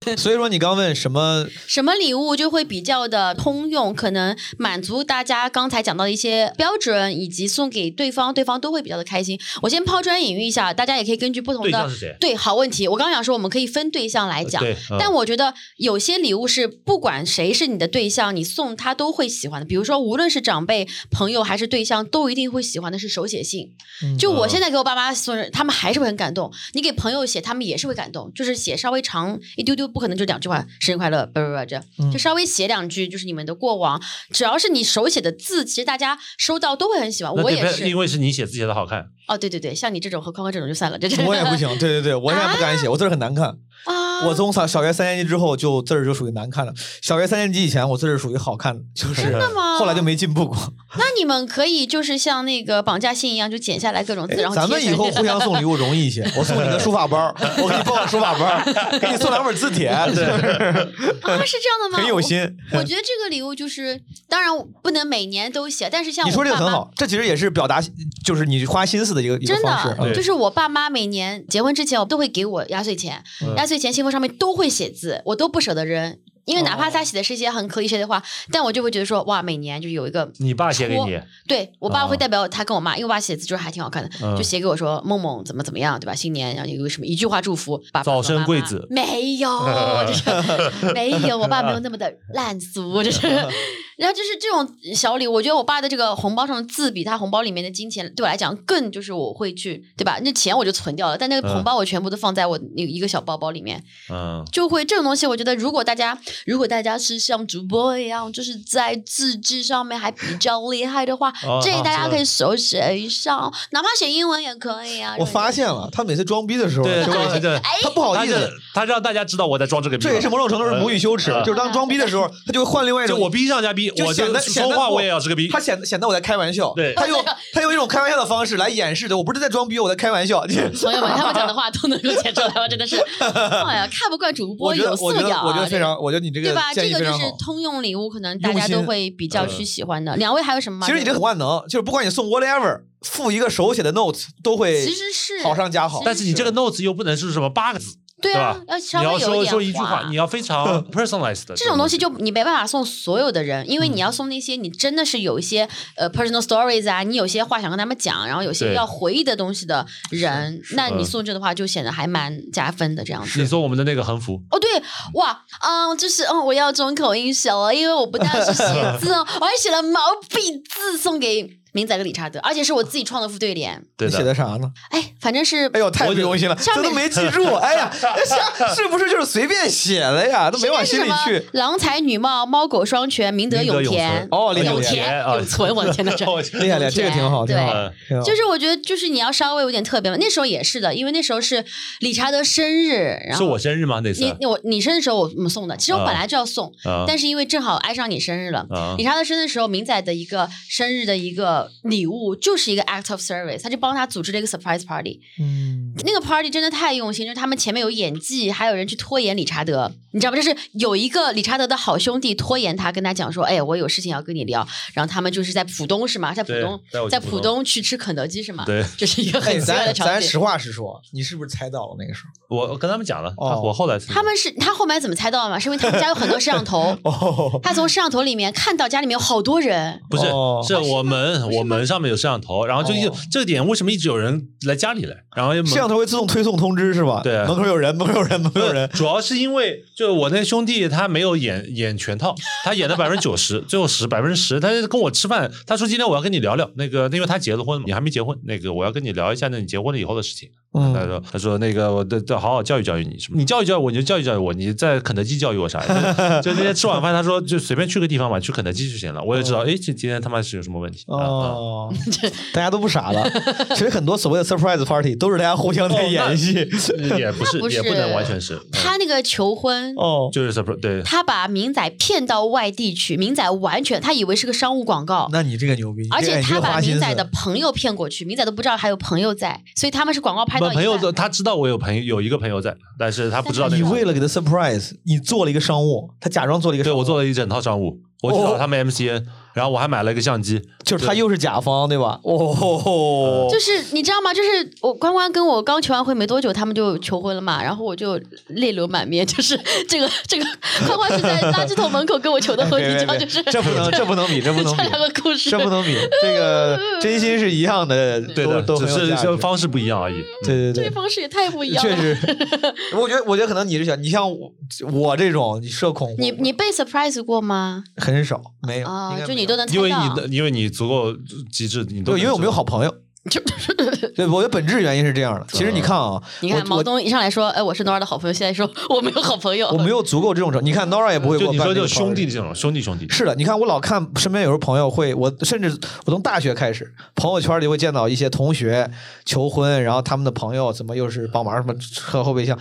所以说你刚问什么？什么礼物就会比较的通用，可能满足大家刚才讲到的一些标准，以及送给对方，对方都会比较的开心。我先抛砖引玉一下，大家也可以根据不同的对好问题。我刚刚想说，我们可以分对象来讲，但我觉得有些礼物是不管谁是你的对象，你送他都会喜欢的。比如说，无论是长辈、朋友还是对象，都一定会喜欢的是手写信。嗯就我现在给我爸妈送人，他们还是会很感动。你给朋友写，他们也是会感动，就是写稍微长一丢丢，不可能就两句话“生日快乐”不不不这样，嗯就稍微写两句，就是你们的过往。只要是你手写的字，其实大家收到都会很喜欢。我也是因为是你写字写的好看，哦，对对对，像你这种和宽宽这种就算了，这这我也不行，对对对，我现在不敢写，我字儿很难看。啊。我从小小学三年级之后就字儿就属于难看了，小学三年级以前我字儿是属于好看的，就是真的吗后来就没进步过。那你们可以就是像那个绑架信一样，就剪下来各种字，哎然后咱们以后互相送礼物容易一些，我送你个书法包，我给你报个书法包，给你送两本字帖，啊，是这样的吗？很有心。我。我觉得这个礼物就是，当然不能每年都写，但是像你说这个我爸妈很好，这其实也是表达，就是你花心思的一个一个真方式的，。就是我爸妈每年结婚之前，我都会给我压岁钱，嗯压岁钱信封上面都会写字，我都不舍得扔。因为哪怕他写的是一些很 cliché 的话，但我就会觉得说，哇，每年就有一个，你爸写给你，对我爸啊会代表他跟我妈，因为我爸写字就是还挺好看的，嗯就写给我说梦梦怎么怎么样，对吧？新年然后有个什么一句话祝福，爸爸早生贵子没有，就是 没有，我爸没有那么的烂俗，就是。然后就是这种小礼物，我觉得我爸的这个红包上的字比他红包里面的金钱对我来讲更就是我会去，对吧？那钱我就存掉了，但那个红嗯包我全部都放在我那一个小包包里面，嗯，就会这种东西，我觉得如果大家如果大家是像主播一样，就是在字迹上面还比较厉害的话，哦建议大家可以手写一下，哪怕写英文也可以啊。我发现了，他每次装逼的时候，对对对，哎他不好意思他让大家知道我在装这个逼嘛，这也是某种程度是母语羞耻，嗯就是当装逼的时候，他就会换另外一种就我逼上加逼，我就显得显得说话我也要是个逼他，显得显得我在开玩笑，对他用 他用一种开玩笑的方式来掩饰的，我不是在装逼，我在开玩笑。朋友们，他们讲的话都能够剪出来吗？真的是，哎呀，看不惯主播有，我觉得，素养啊，我觉得非常，我觉得你这个对吧？这个就是。通用礼物，可能大家都会比较去喜欢的。两位还有什么吗？其实你这个很万能，就是不管你送 whatever，附一个手写的 note 都会其实是好上加好。但是你这个 notes 又不能是什么八个字，对啊吧，要稍你要说微有一点说一句话，你要非常 personalized 的这种东西就你没办法送所有的人，因为嗯你要送那些你真的是有一些呃 personal stories 啊，你有些话想跟他们讲，然后有些要回忆的东西的人，那你嗯。送这的话就显得还蛮加分的这样子。你送我们的那个横幅，哦，对，哇，嗯，就是嗯，我要中口音小了，因为我不但是写字哦，我还写了毛笔字送给明仔跟理查德，而且是我自己创的副对联。对你写的啥呢？哎，反正是哎呦，太不用心了，这都没记住。哎呀，这是不是就是随便写的呀？都没往心里去么。狼才女貌，猫狗双全，明德永永田存。哦厉害厉害永田存，我的天呐，这 厉害厉害，这个挺好，挺好对。就是我觉得，就是你要稍微有点特别嘛。那时候也是的，因为那时候是理查德生日，然是后我生日吗？那次你你我你生日的时候我们送的，其实我啊本来就要送，啊但是因为正好挨上你生日了。啊理查德生日的时候，明仔的一个生日的一个礼物就是一个 act of service，他就帮他组织了一个 surprise party。嗯，那个 party 真的太用心，就是他们前面有演技，还有人去拖延理查德，你知道吗？就是有一个理查德的好兄弟拖延他，跟他讲说：“哎，我有事情要跟你聊。”然后他们就是在浦东是吗？在浦东，在浦东去吃肯德基是吗？对，这是一个哎，很奇怪的场景咱咱实。话实说，你是不是猜到了那个时候？我我跟他们讲了，哦我后来他们是他后面怎么猜到的嘛？是因为他们家有很多摄像头，哦，他从摄像头里面看到家里面有好多人。不是哦是我门我门上面有摄像头，然后就一哦这个点为什么一直有人来家里来，然后摄像头会自动推送通知是吧？对门口有人，门口有人，门口有人。主要是因为就我那兄弟他没有演演全套，他演了百分之九十，最后十百分之十，他就跟我吃饭，他说今天我要跟你聊聊那个，因为他结了婚嘛，你还没结婚，那个我要跟你聊一下那你结婚了以后的事情。他嗯，说他说那个我得得好好教育教育你，什么你教育教育我你就教育教育我，你在肯德基教育我啥？就就那天吃晚饭，他说就随便去个地方吧，去肯德基就行了。我也知道，哎，这今天他妈是有什么问题？哦，大家都不傻了。其实很多所谓的 surprise party 都是大家互相在演戏。也不是也不能完全是，嗯他那个求婚，哦，就是 surprise 对。他把明仔骗到外地去，明仔完全他以为是个商务广告，那你这个牛逼，而且他把明仔的朋友骗过去，明仔都不知道还有朋友在，所以他们是广告拍我朋友在他知道我有朋友有一个朋友在，但是他不知道那你。为了给他 surprise，你做了一个商务，他假装做了一个商务，对我做了一整套商务，我去找哦。他们 MCN，然然后我还买了一个相机，就是他又是甲方对吧？哦，就是你知道吗？就是我关关跟我刚求完婚没多久，他们就求婚了嘛，然后我就泪流满面。就是这个这个关关是在垃圾桶门口跟我求的婚，你知道，就是这不能这不能比，这不能比，这两个故事，这不能比。这个真心是一样的，对的，都只是就方式不一样而已。对对对，这方式也太不一样了。确实，我觉得我觉得可能你是想，你像我我这种你社恐，你你被 surprise 过吗？很少，没有啊，就你都能因为你的因为你足够机智，你都因为我没有好朋友。就 对，我的本质原因是这样的。其实你看啊，你看毛东一上来说，哎，我是 Nora 的好朋友，现在说 我没有好朋友，我没有足够这种程。你看 Nora 也不会就你说就兄弟这种兄弟兄弟。是的，你看我老看身边有时候朋友会，我甚至我从大学开始，朋友圈里会见到一些同学求婚，然后他们的朋友怎么又是帮忙什么车后备箱。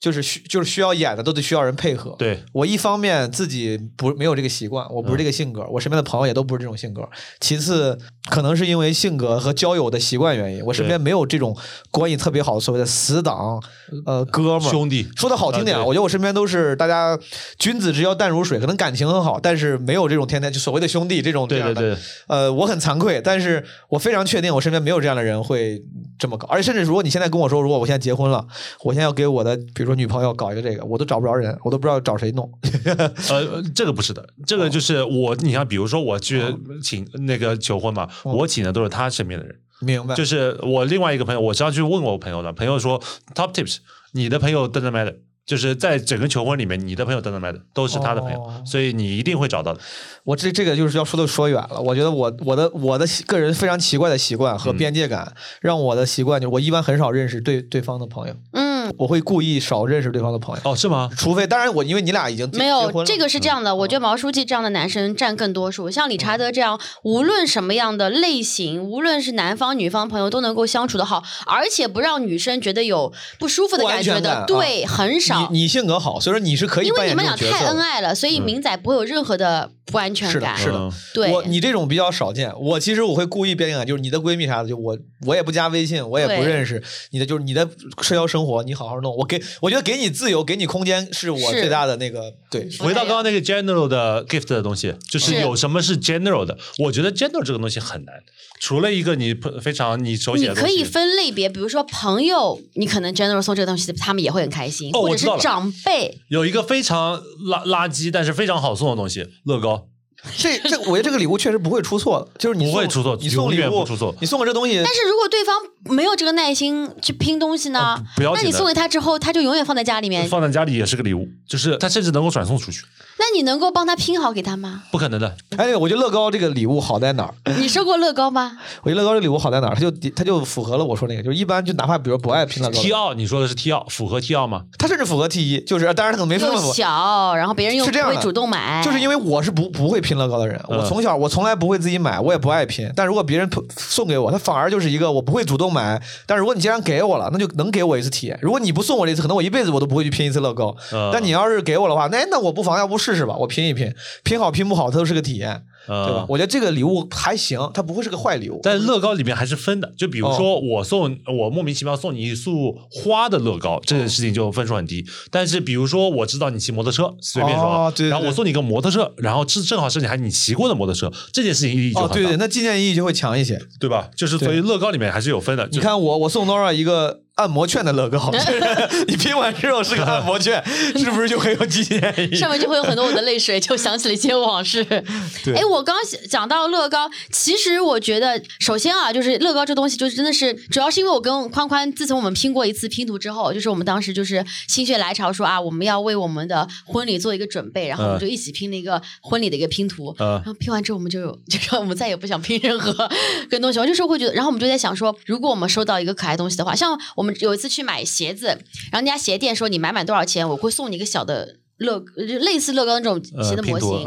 就是需就是需要演的都得需要人配合。对我一方面自己不没有这个习惯，我不是这个性格，我身边的朋友也都不是这种性格。其次，可能是因为性格和交友的习惯原因，我身边没有这种关系特别好的所谓的死党，呃，哥们兄弟。说的好听点，我觉得我身边都是大家君子之交淡如水，可能感情很好，但是没有这种天天就所谓的兄弟这种这样的。呃，我很惭愧，但是我非常确定我身边没有这样的人会这么搞。而且甚至如果你现在跟我说，如果我现在结婚了，我现在要给我的比如说。女朋友搞一个这个，我都找不着人，我都不知道找谁弄。呃，这个不是的，这个就是我，你像比如说我去请那个求婚嘛，我请的都是他身边的人，明白？就是我另外一个朋友，我是要去问我朋友的，朋友说 top tips，你的朋友登的麦的。就是在整个求婚里面，你的朋友都能来的都是他的朋友，所以你一定会找到的。我这这个就是要说的说远了。我觉得我我的我的个人非常奇怪的习惯和边界感，让我的习惯就是我一般很少认识对对方的朋友。嗯，我会故意少认识对方的朋友。哦，是吗？除非当然我因为你俩已经没有这个是这样的。我觉得毛书记这样的男生占更多数。像理查德这样，无论什么样的类型，无论是男方女方朋友都能够相处的好，而且不让女生觉得有不舒服的感觉的，对，很少。你你性格好，所以说你是可以。因为你们俩太恩爱了，所以明仔不会有任何的不安全感。是的，是的。对，我你这种比较少见。我其实我会故意变一个，就是你的闺蜜啥的，就我我也不加微信，我也不认识你的，就是你的社交生活，你好好弄。我给我觉得给你自由，给你空间，是我最大的那个对。回到刚刚那个 general 的 gift 的东西，就是有什么是 general 的？我觉得 general 这个东西很难。除了一个你非常你手写的，你可以分类别，比如说朋友，你可能 general 送这个东西，他们也会很开心，哦或者是长辈。有一个非常垃垃圾，但是非常好送的东西，乐高。这 这，我觉得这个礼物确实不会出错，就是你不会出错，你送礼物出错，你送个这东西。但是如果对方没有这个耐心去拼东西呢？不要那你送给他之后，他就永远放在家里面，放在家里也是个礼物，就是他甚至能够转送出去。那你能够帮他拼好给他吗？不可能的。哎，我觉得乐高这个礼物好在哪儿？你收过乐高吗？我觉得乐高这礼物好在哪儿？它就它就符合了我说那个，就是一般就哪怕比如不爱拼乐高，T 二你说的是 T 二，符合 T 二吗？它甚至符合 T 一，就是当然他可能没那么小，然后别人又不会主动买，就是因为我是不不会拼乐高的人，我从小我从来不会自己买，我也不爱拼。但如果别人送给我，他反而就是一个我不会主动买，但如果你既然给我了，那就能给我一次体验。如果你不送我这次，可能我一辈子我都不会去拼一次乐高。但你要是给我的话，那那我不妨要不试试吧，我拼一拼。拼好拼不好，它都是个体验，对吧？我觉得这个礼物还行，它不会是个坏礼物。但乐高里面还是分的，就比如说我送我莫名其妙送你一束花的乐高，这件事情就分数很低。但是比如说我知道你骑摩托车，随便说，然后我送你个摩托车，然后正正好是你还你骑过的摩托车，这件事情意义就很大。对对，那纪念意义就会强一些，对吧？就是所以乐高里面还是有分的。你看我我送 Nora 一个。按摩券的乐高，你拼完之后是个按摩券，是不是就很有纪念意义？上面就会有很多我的泪水，就想起了一些往事。哎，我刚讲到乐高，其实我觉得，首先啊，就是乐高这东西，就是真的是，主要是因为我跟宽宽，自从我们拼过一次拼图之后，就是我们当时就是心血来潮说啊，我们要为我们的婚礼做一个准备，然后我们就一起拼了一个婚礼的一个拼图。然后拼完之后，我们就就说我们再也不想拼任何跟东西。我就是会觉得，然后我们就在想说，如果我们收到一个可爱东西的话，像我。我们有一次去买鞋子，然后那家鞋店说你买满多少钱，我会送你一个小的乐，类似乐高那种鞋的模型。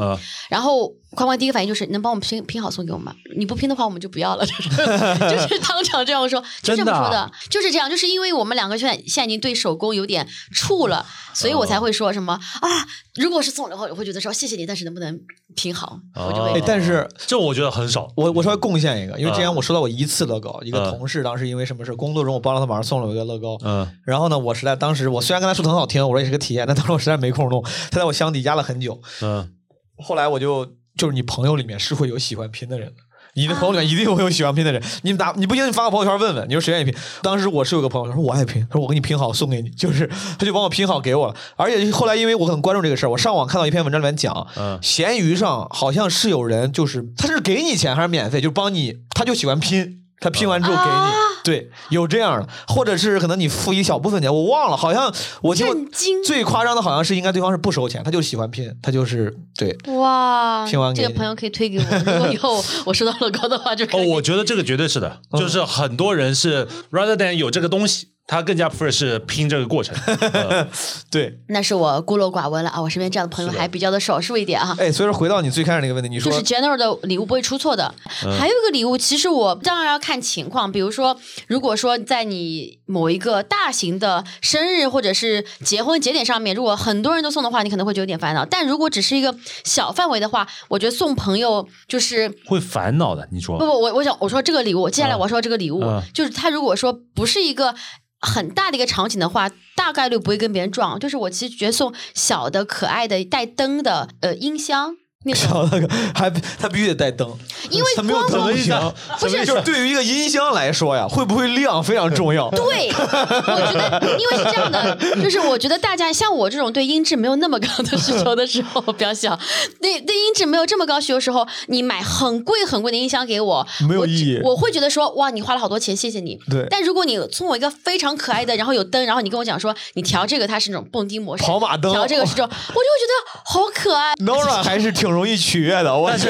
然后宽宽第一个反应就是能帮我们拼拼好送给我吗？你不拼的话我们就不要了，就是 就是当场这样说，就这么说的，就是这样，就是因为我们两个现在现在已经对手工有点怵了，所以我才会说什么啊，如果是送的话，我会觉得说谢谢你，但是能不能？拼好，我就会。但是这我觉得很少。我我稍微贡献一个，因为之前我收到过一次乐高，一个同事当时因为什么事工作中我帮了他忙，送了我一个乐高。嗯。然后呢，我实在当时我虽然跟他说的很好听，我说也是个体验，但当时我实在没空弄，他在我箱底压了很久。嗯。后来我就就是你朋友里面是会有喜欢拼的人的。你的朋友里面一定会有喜欢拼的人，你打你不行，你发个朋友圈问问，你说谁愿意拼？当时我是有个朋友，他说我爱拼，他说我给你拼好送给你，就是他就帮我拼好给我了。而且后来因为我很关注这个事儿，我上网看到一篇文章里面讲，嗯闲鱼上好像是有人就是他是给你钱还是免费，就帮你，他就喜欢拼，他拼完之后给你，啊对，有这样的，或者是可能你付一小部分钱，我忘了，好像我听过震惊最夸张的好像是应该对方是不收钱，他就喜欢拼，他就是对。哇，拼完给你这个朋友可以推给我，如果以后我收到乐高的话，就可哦，我觉得这个绝对是的，就是很多人是 rather than 有这个东西，他更加 prefer 是拼这个过程。呃 对，那是我孤陋寡闻了啊！我身边这样的朋友还比较的少数一点啊。哎，所以说回到你最开始那个问题，你说就是 general 的礼物不会出错的。嗯还有一个礼物，其实我当然要看情况，比如说，如果说在你某一个大型的生日或者是结婚节点上面，如果很多人都送的话，你可能会觉得有点烦恼。但如果只是一个小范围的话，我觉得送朋友就是会烦恼的，你说不不，我我想我说这个礼物，接下来嗯我要说这个礼物，嗯就是他如果说不是一个。很大的一个场景的话，大概率不会跟别人撞。就是我其实觉得送小的、可爱的、带灯的呃音箱，那种小那个还他必须得带灯，因为他没有光灯不行。不是就是对于一个音箱来说呀，会不会亮非常重要。对，我觉得因为是这样的，就是我觉得大家像我这种对音质没有那么高的需求的时候，比较小，对对音质没有这么高需求的时候，你买很贵很贵的音箱给我，没有意义我会觉得说哇，你花了好多钱，谢谢你。对但如果你送我一个非常可爱的，然后有灯，然后你跟我讲说你调这个它是那种蹦迪模式，跑马灯调这个是这种，我就会觉得好可爱。Nora 还是挺容易取悦的，我但是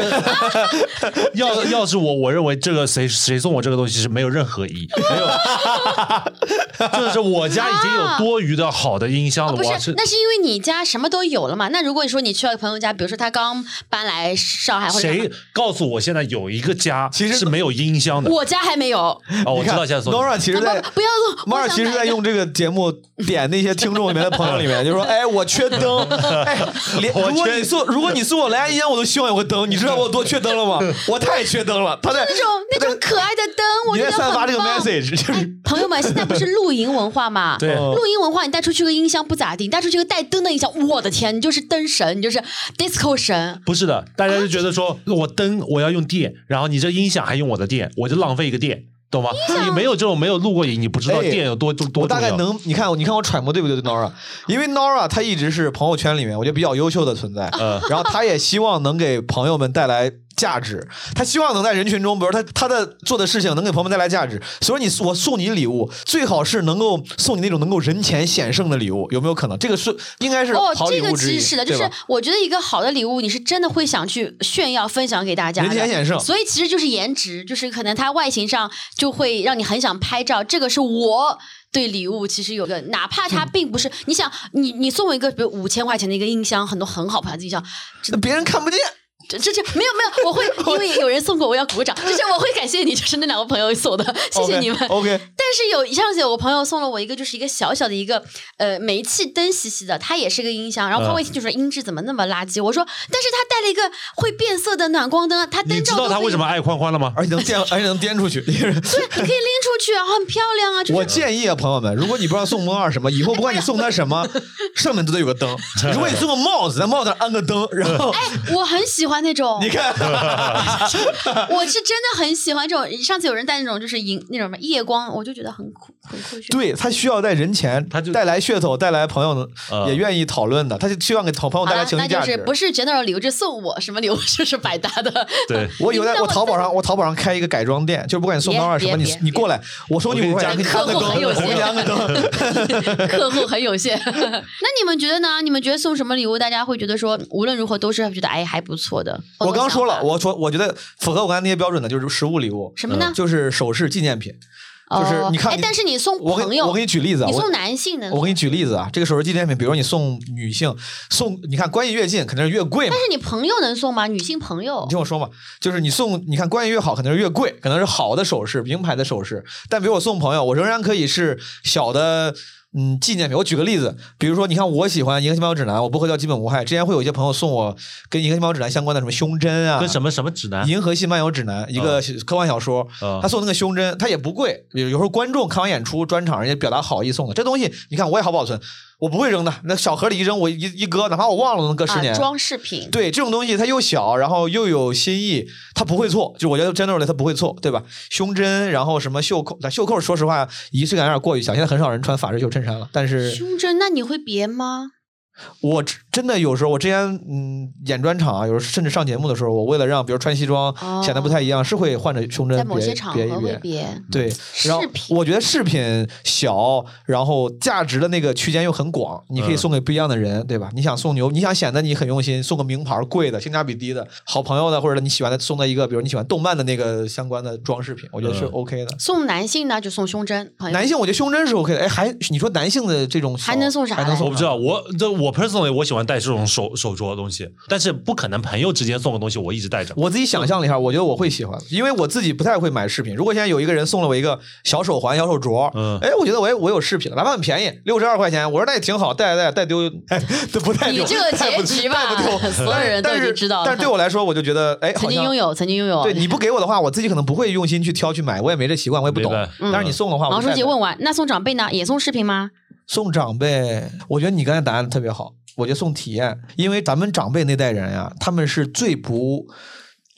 要要是我，我认为这个谁谁送我这个东西是没有任何意义，没有，就是我家已经有多余的好的音箱了，不是我，那是因为你家什么都有了嘛。那如果你说你去了朋友家，比如说他刚搬来上海或者谁告诉我现在有一个家其实是没有音箱的？我家还没有。哦，我知道现在说 Nora 其实在不不要做，我 Nora 其实在用这个节目点那些听众里面的朋友里面，就说：“哎，我缺灯，哎，如果你送如果你送我蓝牙音箱，我都希望有个灯。你知道我有多缺灯了吗？我太缺灯了。他在那种那种可爱的灯，我你觉得在散发这个。message，就是朋友们，现在不是露营文化嘛？对哦露营文化，你带出去个音箱不咋地，你带出去个带灯的音箱，我的天，你就是灯神，你就是 disco 神。不是的，大家就觉得说我灯我要用电，然后你这音响还用我的电，我就浪费一个电，懂吗？你没有这种没有录过影，你不知道哎电有多多多我大。概能，你看，你看我揣摩对不对？Nora，因为 Nora 她一直是朋友圈里面我觉得比较优秀的存在，嗯然后她也希望能给朋友们带来价值，他希望能在人群中，比如他他的做的事情能给朋友们带来价值，所以你我送你礼物，最好是能够送你那种能够人前显圣的礼物，有没有可能？这个是应该是哦，这个其实是的，就是我觉得一个好的礼物，你是真的会想去炫耀、分享给大家。人前显圣所以其实就是颜值，就是可能它外形上就会让你很想拍照。这个是我对礼物其实有个，哪怕它并不是，你想你你送我一个比如五千块钱的一个音箱，很多很好牌子音箱，那别人看不见。这这这没有没有，我会 因为有人送过，我要鼓个掌，就是我会感谢你，就是那两个朋友送的，谢谢你们。OK，但是有上次有个朋友送了我一个，就是一个小小的一个呃煤气灯兮兮的，它也是个音箱，然后他嗯会就说音质怎么那么垃圾？我说，但是他带了一个会变色的暖光灯，它灯你知道他为什么爱欢欢了吗？而且能颠，而且能颠出去。对，你可以拎出去，然后很漂亮啊，就是我建议啊，朋友们，如果你不知道送梦二什么，以后不管你送他什么，上面都得有个灯。如果你送个帽子，在帽子上安个灯，然后哎我很喜欢那种你，看，我是真的很喜欢这种。上次有人带那种就是银那种什么夜光，我就觉得很酷，很酷炫。对他需要在人前他就带来噱头，带来朋友呃也愿意讨论的，他就希望给朋朋友带来，那情绪价值。那就是不是 general 礼物，就送我什么礼物就是百搭的。对，我有在我我淘宝上，我淘宝上开一个改装店，就是不管你送别当二什么，你你过来，我收你五块钱，客户很有我给你安个灯。客户很有限。那你们觉得呢？你们觉得送什么礼物，大家会觉得说无论如何都是觉得哎还不错的？我刚说了，我说我觉得符合我刚才那些标准的，就是实物礼物，什么呢？就是首饰纪念品。就是你看你，但是你送朋友，我给你举例子啊，我你送男性的，我给你举例子啊，这个首饰纪念品，比如你送女性，送你看关系越近肯定是越贵嘛但。是你朋友能送吗？女性朋友你听我说嘛，就是你送，你看关系越好，肯定是越贵，可能是好的首饰、名牌的首饰。但比如我送朋友，我仍然可以是小的，嗯，纪念品。我举个例子，比如说，你看我喜欢《银河系漫游指南》，我不喝叫基本无害。之前会有一些朋友送我跟《银河系漫游指南》相关的什么胸针啊，跟什么什么指南《银河系漫游指南》一个科幻小说，嗯他送那个胸针，他也不贵，有有时候观众看完演出专场，人家表达好意送的这东西，你看我也好保存。我不会扔的。那小盒里一扔，我一一搁，哪怕我忘了，能搁十年。啊、装饰品。对这种东西，它又小，然后又有新意，它不会错。就我觉得 generally 它不会错，对吧？胸针，然后什么袖扣，但袖扣说实话仪式感有点过于强，现在很少人穿法式袖衬衫了。但是胸针，那你会别吗？我真的有时候，我之前嗯演专场啊，有时候甚至上节目的时候，我为了让比如穿西装哦显得不太一样，是会换着胸针在某些别场合别一别。会别。对，然后饰品我觉得饰品小，然后价值的那个区间又很广，你可以嗯送给不一样的人，对吧？你想送牛，你想显得你很用心，送个名牌贵的、性价比低的，好朋友的或者你喜欢的，送他一个，比如你喜欢动漫的那个相关的装饰品，我觉得是嗯 OK 的。送男性呢，就送胸针。男性我觉得胸针是 OK 的，哎，还你说男性的这种还能送啥还能送我不知道，我这我 personally 我喜欢戴这种手手镯的东西，但是不可能朋友之间送个东西我一直戴着。我自己想象了一下，我觉得我会喜欢，因为我自己不太会买饰品。如果现在有一个人送了我一个小手环、小手镯，嗯哎，我觉得我也我有饰品了，哪怕很便宜，六十二块钱，我说那也挺好，戴戴戴丢，哎，都不太丢，你这个结局吧带不丢，所有人都知道了但是对我来说，我就觉得，哎，好像曾经拥。有，曾经拥有。对你不给我的话，我自己可能不会用心去挑去买，我也没这习惯，我也不懂。但是你送的话，我毛书记问完，那送长辈呢？也送饰品吗？送长辈，我觉得你刚才答案特别好。我觉得送体验，因为咱们长辈那代人呀，他们是最不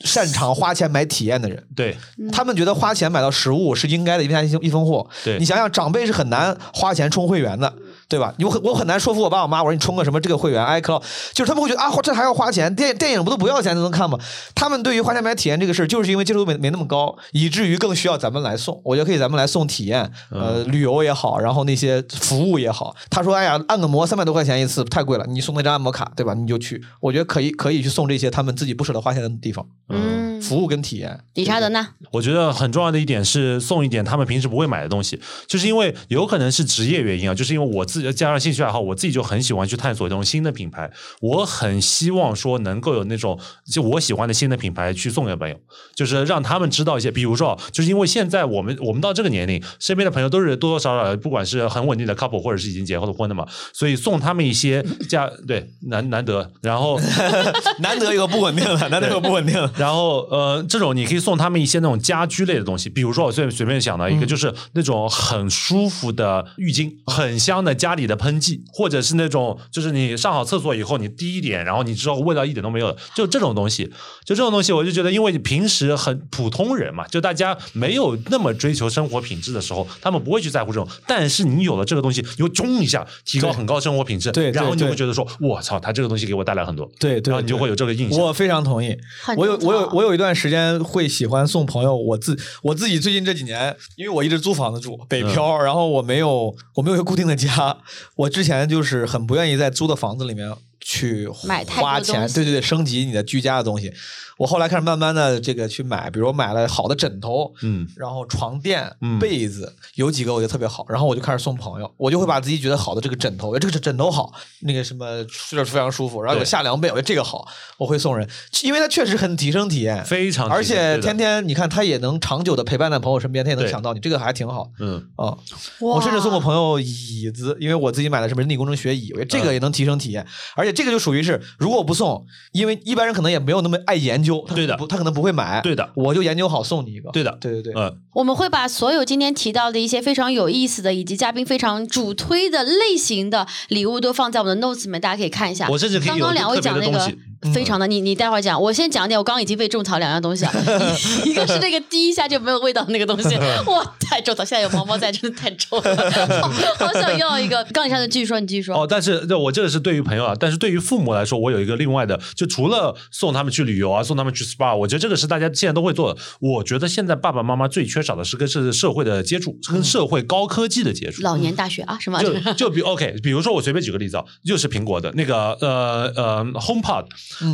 擅长花钱买体验的人。对他们觉得花钱买到实物是应该的，一分钱一分货。对你想想，长辈是很难花钱充会员的，对吧？我很我很难说服我爸我妈，我说你充个什么这个会员 iCloud，就是他们会觉得啊，这还要花钱，电电影不都不要钱都能看吗？他们对于花钱买体验这个事儿，就是因为接受度没没那么高，以至于更需要咱们来送。我觉得可以咱们来送体验，呃，旅游也好，然后那些服务也好。他说，哎呀，按个摩三百多块钱一次，太贵了，你送那张按摩卡，对吧？你就去，我觉得可以可以去送这些他们自己不舍得花钱的地方，嗯，服务跟体验。理查德呢？我觉得很重要的一点是送一点他们平时不会买的东西，就是因为有可能是职业原因啊，就是因为我自己加上兴趣爱好，我自己就很喜欢去探索这种新的品牌，我很希望说能够有那种就我喜欢的新的品牌去送给朋友，就是让他们知道一些，比如说，就是因为现在我们我们到这个年龄，身边的朋友都是多多少少不管是很稳定的 couple 或者是已经结了婚的嘛，所以送他们一些家对难难得，然后。难得有个不稳定了，难得有个不稳定的。然后呃，这种你可以送他们一些那种家居类的东西，比如说我随随便想到一个，就是那种很舒服的浴巾，很香的家里的喷剂，或者是那种就是你上好厕所以后你滴一点，然后你知道味道一点都没有的，就这种东西，就这种东西，我就觉得，因为你平时很普通人嘛，就大家没有那么追求生活品质的时候，他们不会去在乎这种，但是你有了这个东西，你会冲一下提高很高生活品质，对对然后你就会觉得说，我操，他这个东西给我带来很多，对对对然后你就会有这个印象。我非常同意。我有我有我有一段时间会喜欢送朋友，我自我自己最近这几年，因为我一直租房子住，北漂，然后我没有我没有一个固定的家，我之前就是很不愿意在租的房子里面去买花钱，对对对，升级你的居家的东西。我后来开始慢慢的这个去买，比如我买了好的枕头，嗯。然后床垫、嗯。被子，有几个我觉得特别好，然后我就开始送朋友，我就会把自己觉得好的这个枕头，这个枕头好，那个什么睡着非常舒服，然后有夏凉被，我觉得这个好，我会送人，因为它确实很提升体验，非常而且天天你看他也能长久的陪伴在朋友身边，他也能想到你，这个还挺好。嗯。啊。我甚至送过朋友椅子，因为我自己买的是人体工程学椅，我觉得这个也能提升体验，而且这个就属于是，如果我不送，因为一般人可能也没有那么爱研究，他可能对的。不他可能不会买，对的。我就研究好送你一个，对的。对对对，嗯，我们会把所有今天提到的一些非常有意思的，以及嘉宾非常主推的类型的礼物，都放在我们的 notes 里面，大家可以看一下。我甚至可以刚刚两位讲那个。非常的，你你待会儿讲，我先讲一点。我刚刚已经被种草两样东西了，一一个是那个滴一下就没有味道的那个东西，哇，太种草！现在有毛毛在，真的太臭了，好好想要一个。刚一下子继续说，你继续说。哦，但是这我这个是对于朋友啊，但是对于父母来说，我有一个另外的，就除了送他们去旅游啊，送他们去 SPA，我觉得这个是大家现在都会做的。我觉得现在爸爸妈妈最缺少的是跟是社会的接触，跟社会高科技的接触。老年大学啊，什么？就就比 OK，比如说我随便举个例子啊，就是苹果的那个呃呃 HomePod，、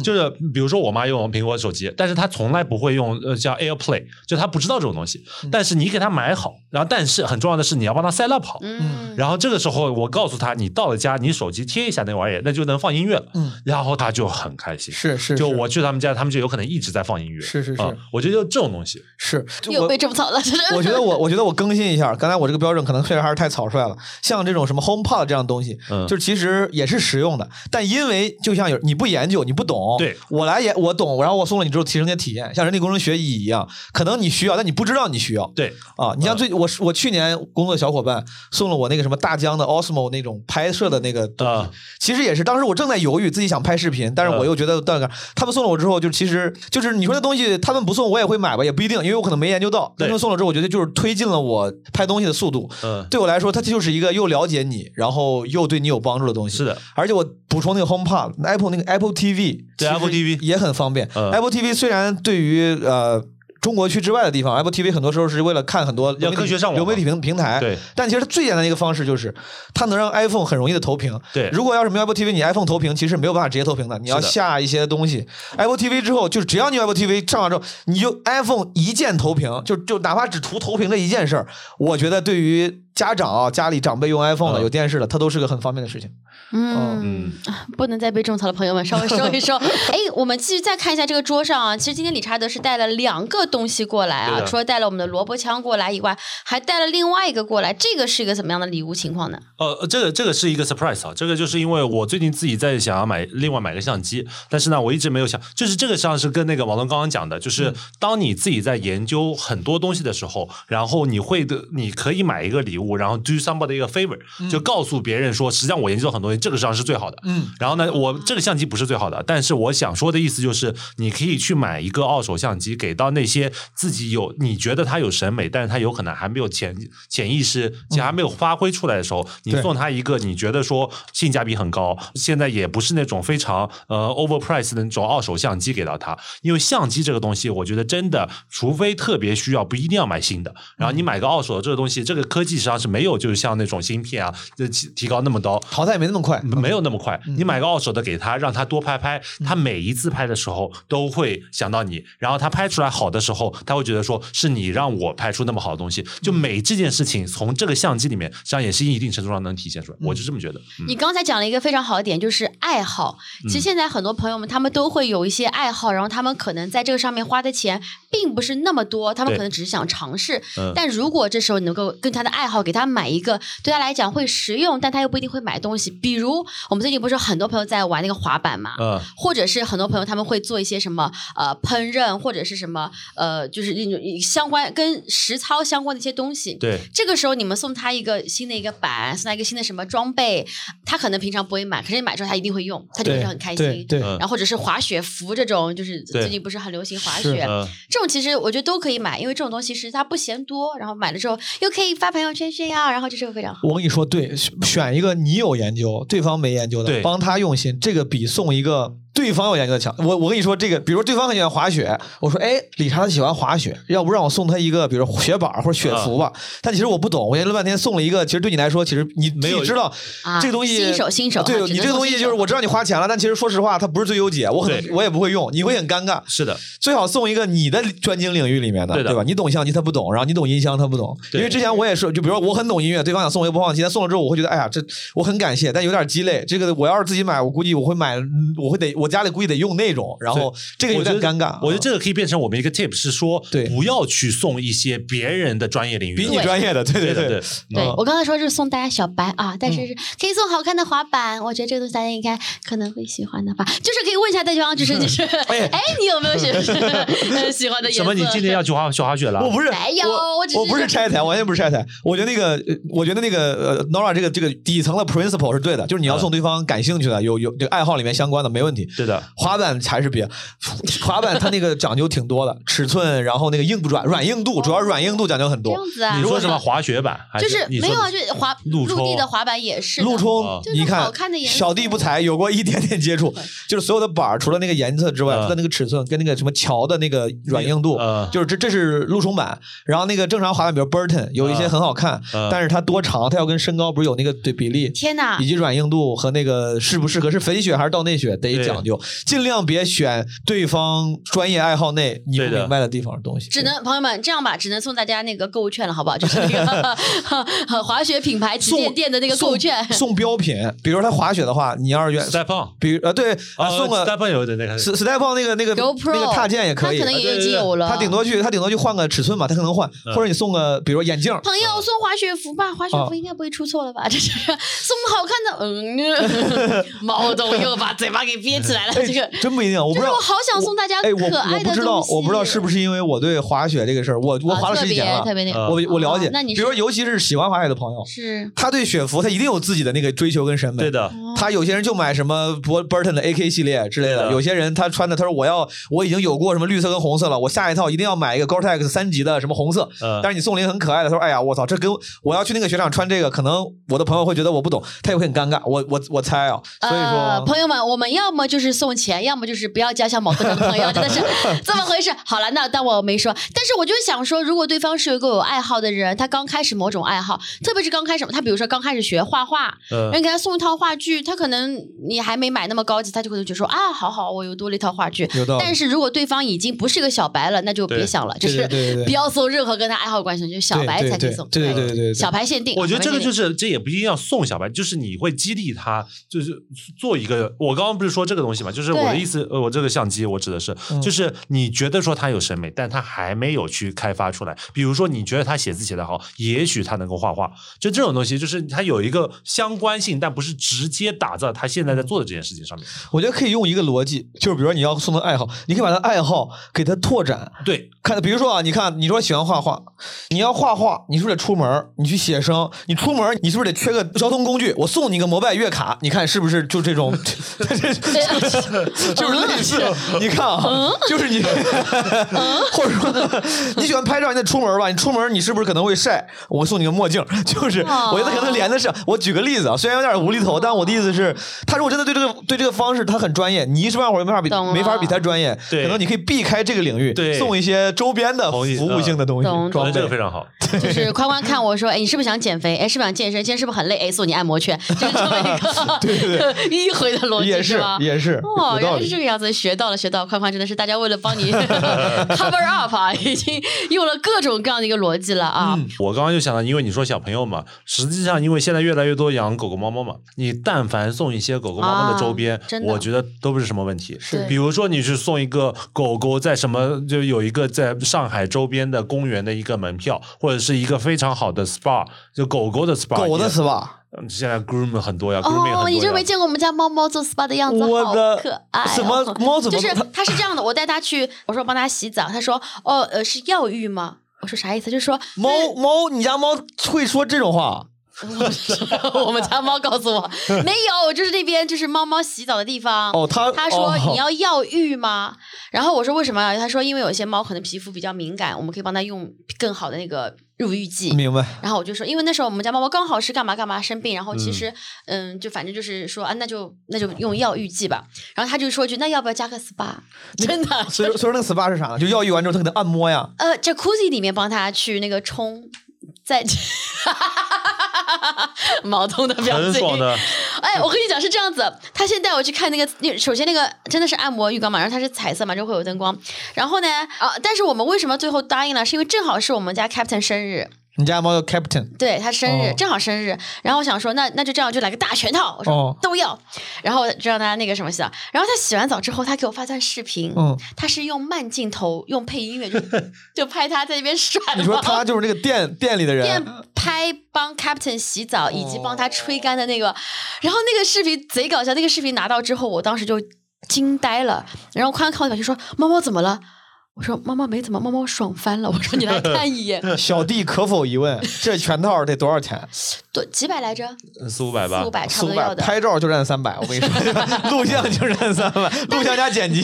就是比如说我妈用苹果手机，但是她从来不会用呃叫 AirPlay，就她不知道这种东西。但是你给她买好，然后但是很重要的是你要帮她 set up 好。嗯，然后这个时候，我告诉她，你到了家，你手机贴一下那玩意儿，那就能放音乐了。嗯，然后她就很开心。是是，就我去他们家，他们就有可能一直在放音乐。是是是啊我觉得就这种东西，是，又我被种草了。我觉得我我觉得我更新一下，刚才我这个标准可能确实还是太草率了。像这种什么 HomePod 这样的东西，嗯就是其实也是实用的，但因为就像有你不研究，你不懂，对。我来也我懂，然后我送了你之后提升你的体验，像人力工程学椅一样，可能你需要，但你不知道你需要。对，啊，你像最我是我去年工作的小伙伴送了我那个什么大疆的 Osmo 那种拍摄的那个东西，啊其实也是当时我正在犹豫自己想拍视频，但是我嗯。又觉得到那他们送了我之后，就其实就是你说那东西他们不送我也会买吧，也不一定，因为我可能没研究到。对。他们送了之后，我觉得就是推进了我拍东西的速度。嗯，对我来说，它就是一个又了解你，然后又对你有帮助的东西。是的，而且我补充那个 HomePod、Apple 那个 Apple TV，对 Apple TV 也很方便。嗯 Apple TV 虽然对于呃中国区之外的地方，Apple TV 很多时候是为了看很多流媒体科学上网流媒体平平台。对，但其实它最简单的一个方式就是，它能让 iPhone 很容易的投屏。对如果要是没有 Apple TV，你 iPhone 投屏其实没有办法直接投屏的，你要是的下一些东西。Apple TV 之后，就是只要你有 Apple TV 上网之后，你就 iPhone 一键投屏，就就哪怕只图投屏这一件事儿，我觉得对于家长啊，家里长辈用 iPhone 的、嗯有电视了，它都是个很方便的事情。嗯，不能再被种草的朋友们稍微收一收。哎，我们继续再看一下这个桌上啊，其实今天理查德是带了两个东西过来啊，除了带了我们的萝卜枪过来以外，还带了另外一个过来，这个是一个怎么样的礼物情况呢？呃，这个这个是一个 surprise 啊，这个就是因为我最近自己在想要买另外买个相机，但是呢，我一直没有想，就是这个实际上是跟那个王龙刚刚讲的，就是当你自己在研究很多东西的时候，然后你会的，你可以买一个礼物，然后 do somebody 一个 favor，、就告诉别人说，实际上我研究了很多东西，这个实际上是最好的。嗯，然后呢，我这个相机不是最好的，但是我想说的意思就是，你可以去买一个二手相机，给到那些自己有你觉得他有审美，但是他有可能还没有潜潜意识，且还没有发挥出来的时候，你送他一个你觉得说性价比很高，现在也不是那种非常呃 overpriced 的那种二手相机给到他，因为相机这个东西，我觉得真的，除非特别需要，不一定要买新的，然后你买个二手的这个东西，这个科技实际上是没有，就是像那种芯片啊，这提提高那么高，淘汰没那么快，没有那么快。你买个二手的给他，让他多拍拍，嗯他每一次拍的时候都会想到你，然后他拍出来好的时候，他会觉得说是你让我拍出那么好的东西。就嗯每这件事情从这个相机里面，实际上也是一定程度上能体现出来。嗯我就这么觉得。嗯你刚才讲了一个非常好的点，就是爱好。其实现在很多朋友们他们都会有一些爱好，然后他们可能在这个上面花的钱并不是那么多，他们可能只是想尝试。嗯。但如果这时候你能够跟他的爱好给他买一个对他来讲会实用，但他又不一定会买东西，比如我们最近不是很多朋友在玩那个滑板嘛，嗯，或者是很多朋友他们会做一些什么呃烹饪或者是什么呃就是那种相关跟实操相关的一些东西。对，这个时候你们送他一个新的一个板，送他一个新的什么装备，他可能平常不会买，可是你买之后他一定会用，他就会对很开心。对然后或者是滑雪服这种，就是最近不是很流行滑雪，嗯，这种其实我觉得都可以买，因为这种东西是它不嫌多，然后买了之后又可以发朋友圈炫耀，然后这是个非常好。我跟你说，对，选一个你有研究，对方没研究的，帮他用心，这个比送一个对方有研究的强。我我跟你说，这个，比如说对方很喜欢滑雪，我说，哎，理查他喜欢滑雪，要不让我送他一个，比如说雪板或者雪服吧。但其实我不懂，我研究了半天，送了一个，其实对你来说，其实你没有你知道、啊这个东西，新手新手对你这个东西就是我知道你花钱了，但其实说实话，它不是最优解，我可能我也不会用，你会很尴尬。是的，最好送一个你的专精领域里面的，对的吧？你懂相机，他不懂，然后你懂音箱，他不懂。因为之前我也是，就比如说我很懂音乐，对方想送我一个播放器，但送了之后，我会觉得，哎呀，这我很感谢，但有点鸡肋。这个我要是自己买，我估计我会买，嗯我会得我家里估计得用那种，然后这个有我觉得点尴尬。我觉得这个个可以变成我们一个 tip，是说对不要去送一些别人的专业领域比，你专业的，对对的对，对、嗯我刚才说是送大家小白啊，但是是可以送好看的滑板，我觉得这个东西大家应该可能会喜欢的吧。就是可以问一下对方，就是就是，哎哎，你有没有喜 喜欢的颜色？什么？你今天要去滑去滑雪了？我不是没有我我不是拆台，完全不是拆台。我觉得那个，呃我觉得那个呃，Nora 这个这个底层的 principle 是对的，就是你要送对方感兴趣的，有有这个爱好里面相关的，没问题。对的，滑板还是别，滑板它那个讲究挺多的，尺寸，然后那个硬不软软硬度，主要软硬度讲究很多。这样。子啊？你说什么滑雪板？还就是你说没有啊，就是滑陆地的滑板也是陆冲你看好看的颜色。小弟不才，有过一点点接触，就是所有的板儿，除了那个颜色之外，嗯。它的那个尺寸跟那个什么桥的那个软硬度，呃，就是这这是陆冲板，然后那个正常滑板，比如 Burton 有一些嗯很好看，嗯。但是它多长，它要跟身高不是有那个对比例。天哪。以！及软硬度和那个适不适合是粉雪还是道内雪得对。讲究，尽量别选对方专业爱好内你不明白的地方的东西。只能朋友们这样吧，只能送大家那个购物券了，好不好？就是那个 滑雪品牌旗舰店的那个购物券。送送标品，比如他滑雪的话，你要是愿 step on，比如呃对啊送个 step on 有的那个 s s t e p 那个那个 GoPro 那个踏件也可以他可，能也已经有了。他顶多去他顶多去换个尺寸嘛，他可能换，嗯或者你送个比如说眼镜，朋友送滑雪服吧，滑雪服哦应该不会出错了吧？这是送好看的，嗯，毛东又把嘴巴给憋起来了。这个真不一定，我不知道。我好想送大家哎，我可爱的我不知道，我不知道是不是因为我对滑雪这个事儿，我我啊滑了十几年了，特别那个呃我我了解。哦那你比如说，尤其是喜欢滑雪的朋友，是他对雪服他一定有自己的那个追求跟审美。对的，他有些人就买什么 Bur- Burton 的 AK 系列之类的，有些人他穿的他说我要我已经有过什么绿色跟红色了，我下一套一定要买一个 Gore-Tex 三级的什么红色。嗯但是你送了一个很可爱的，他说哎呀我操，这跟我要去那个雪场穿这个，可能我的朋友会觉得我不懂，他也会很尴尬。我我我猜啊，所以呃，说。朋友们，我们要么就是送钱，要么就是不要交像某个男朋友，真的是 这么回事。好了，那当我没说，但是我就想说，如果对方是一个有爱好的人，他刚开始某种爱好，特别是刚开始，他比如说刚开始学画画，嗯人给他送一套话剧，他可能你还没买那么高级，他就会觉得说啊，好好，我又多了一套话剧。但是如果对方已经不是个小白了，那就别想了，就是不要送任何跟他爱好有关系的，就是小白才可以送。对对对对小白限定。我觉得这个就是，这也不一定要送小白，就是你会激励他，就是做一个。我刚刚不是说这个东西嘛，就是我的意思，呃，我这个相机我指的是，嗯就是你觉得说他有审美，但他还没有去开发出来。比如说，你觉得他写字写得好，也许他能够画画，就这种东西，就是他有一个相关性，但不是直接打在他现在在做的这件事情上面。我觉得可以用一个逻辑，就是比如说你要送他爱好，你可以把他爱好给他拓展。对，看，比如说啊，你看，你说喜欢画画，你要画画，你是不是得出门？你去写生，你出门，你是不是得缺个交通工具？我送你个摩拜月卡，你看是不是就这种，就是类似？你看啊，就是你，或者说你喜欢拍照，你得出门儿吧？你出门儿你是不是可能会晒？我送你个墨镜，就是我觉得可能连的是。我举个例子啊，虽然有点无厘头，但我的意思是，他如果真的对这个对这个方式他很专业，你一时半会儿没法比没法比他专业，对可能你可以避开这个领域，对送一些周边的服务性的东西懂装这个。非常好。就是宽宽看我说，哎，你是不是想减肥？哎，是不是想健身？今天是不是很累？哎，送你按摩券，就是这么一个 对对对 迂回的逻辑也是吗？也是哦，原来是这个样子，学到了，学到了。宽宽真的是大家为了帮你 cover up 啊，已经用了各种各样的一个逻辑了啊。嗯我刚刚就想到，因为你说小朋友嘛，实际上因为现在越来越多养狗狗、猫猫嘛，你但凡送一些狗狗、猫猫的周边，啊的我觉得都不是什么问题。是比如说你是送一个狗狗在什么，就有一个在上海周边的公园的一个门票，或者是一个非常好的 SPA，就狗狗的 SPA，狗的 SPA，嗯现在 groom 很多呀，grooming 很哦，你就没。见过我们家猫猫做 SPA 的样子，好我的可爱、哦。什么猫怎么就是它它是这样的，我带它去，我说帮它洗澡，它说哦呃是药浴吗？我说啥意思？就是说猫猫，你家猫会说这种话？我们家猫告诉我没有，就是那边就是猫猫洗澡的地方。哦，他他说哦你要药浴吗？然后我说为什么要？他说因为有些猫可能皮肤比较敏感，我们可以帮它用更好的那个入浴剂。明白。然后我就说，因为那时候我们家猫猫刚好是干嘛干嘛生病，然后其实嗯就反正就是说啊，那就那就用药浴剂吧。然后他就说一句，那要不要加个 SPA？真的，所以所以说那个 SPA 是啥呢？就药浴完之后，他给他按摩呀。呃，Jacuzzi 里面帮他去那个冲，在 毛通的表情，很爽的，哎，我跟你讲是这样子，他先带我去看那个，那首先那个真的是按摩浴缸嘛，然后它是彩色嘛，就会有灯光。然后呢，啊，但是我们为什么最后答应了？是因为正好是我们家 Captain 生日，你家猫叫 Captain，对它生日、哦正好生日，然后我想说，那那就这样，就来个大全套，我说、哦都要，然后就让他那个什么洗澡。然后他洗完澡之后，他给我发段视频，嗯，他是用慢镜头，用配音乐，就 就拍他在那边甩。你说他就是那个店店里的店人，拍帮 Captain 洗澡以及帮他吹干的那个，然后那个视频贼搞笑。那个视频拿到之后，我当时就惊呆了。然后宽看我表情说：“猫猫怎么了？”我说：“猫猫没怎么，猫猫爽翻了。”我说：“你来看一眼，小弟可否一问？这全套得多少钱？多几百来着，四五百吧四五。百差四五百，不多要的。拍照就占三百。我跟你说，录像就占三百，录像加剪辑。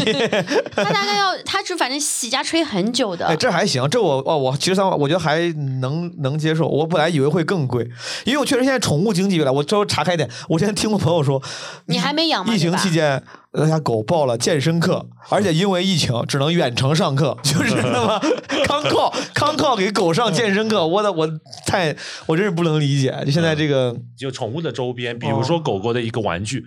他大概要，他就反正洗加吹很久的。哎，这还行，这我哦，我其实三万，我觉得还能能接受。我本来以为会更贵，因为我确实现在宠物经济越来，我稍微查开一点。我之前听过朋友说，你还没养吗？疫情期间，那家狗报了健身课，而且因为疫情只能远程上课，就是那么 康靠康靠给狗上健身课，我的我太我真是不能理解，就现在这个就宠物的周边，比如说狗狗的一个玩具，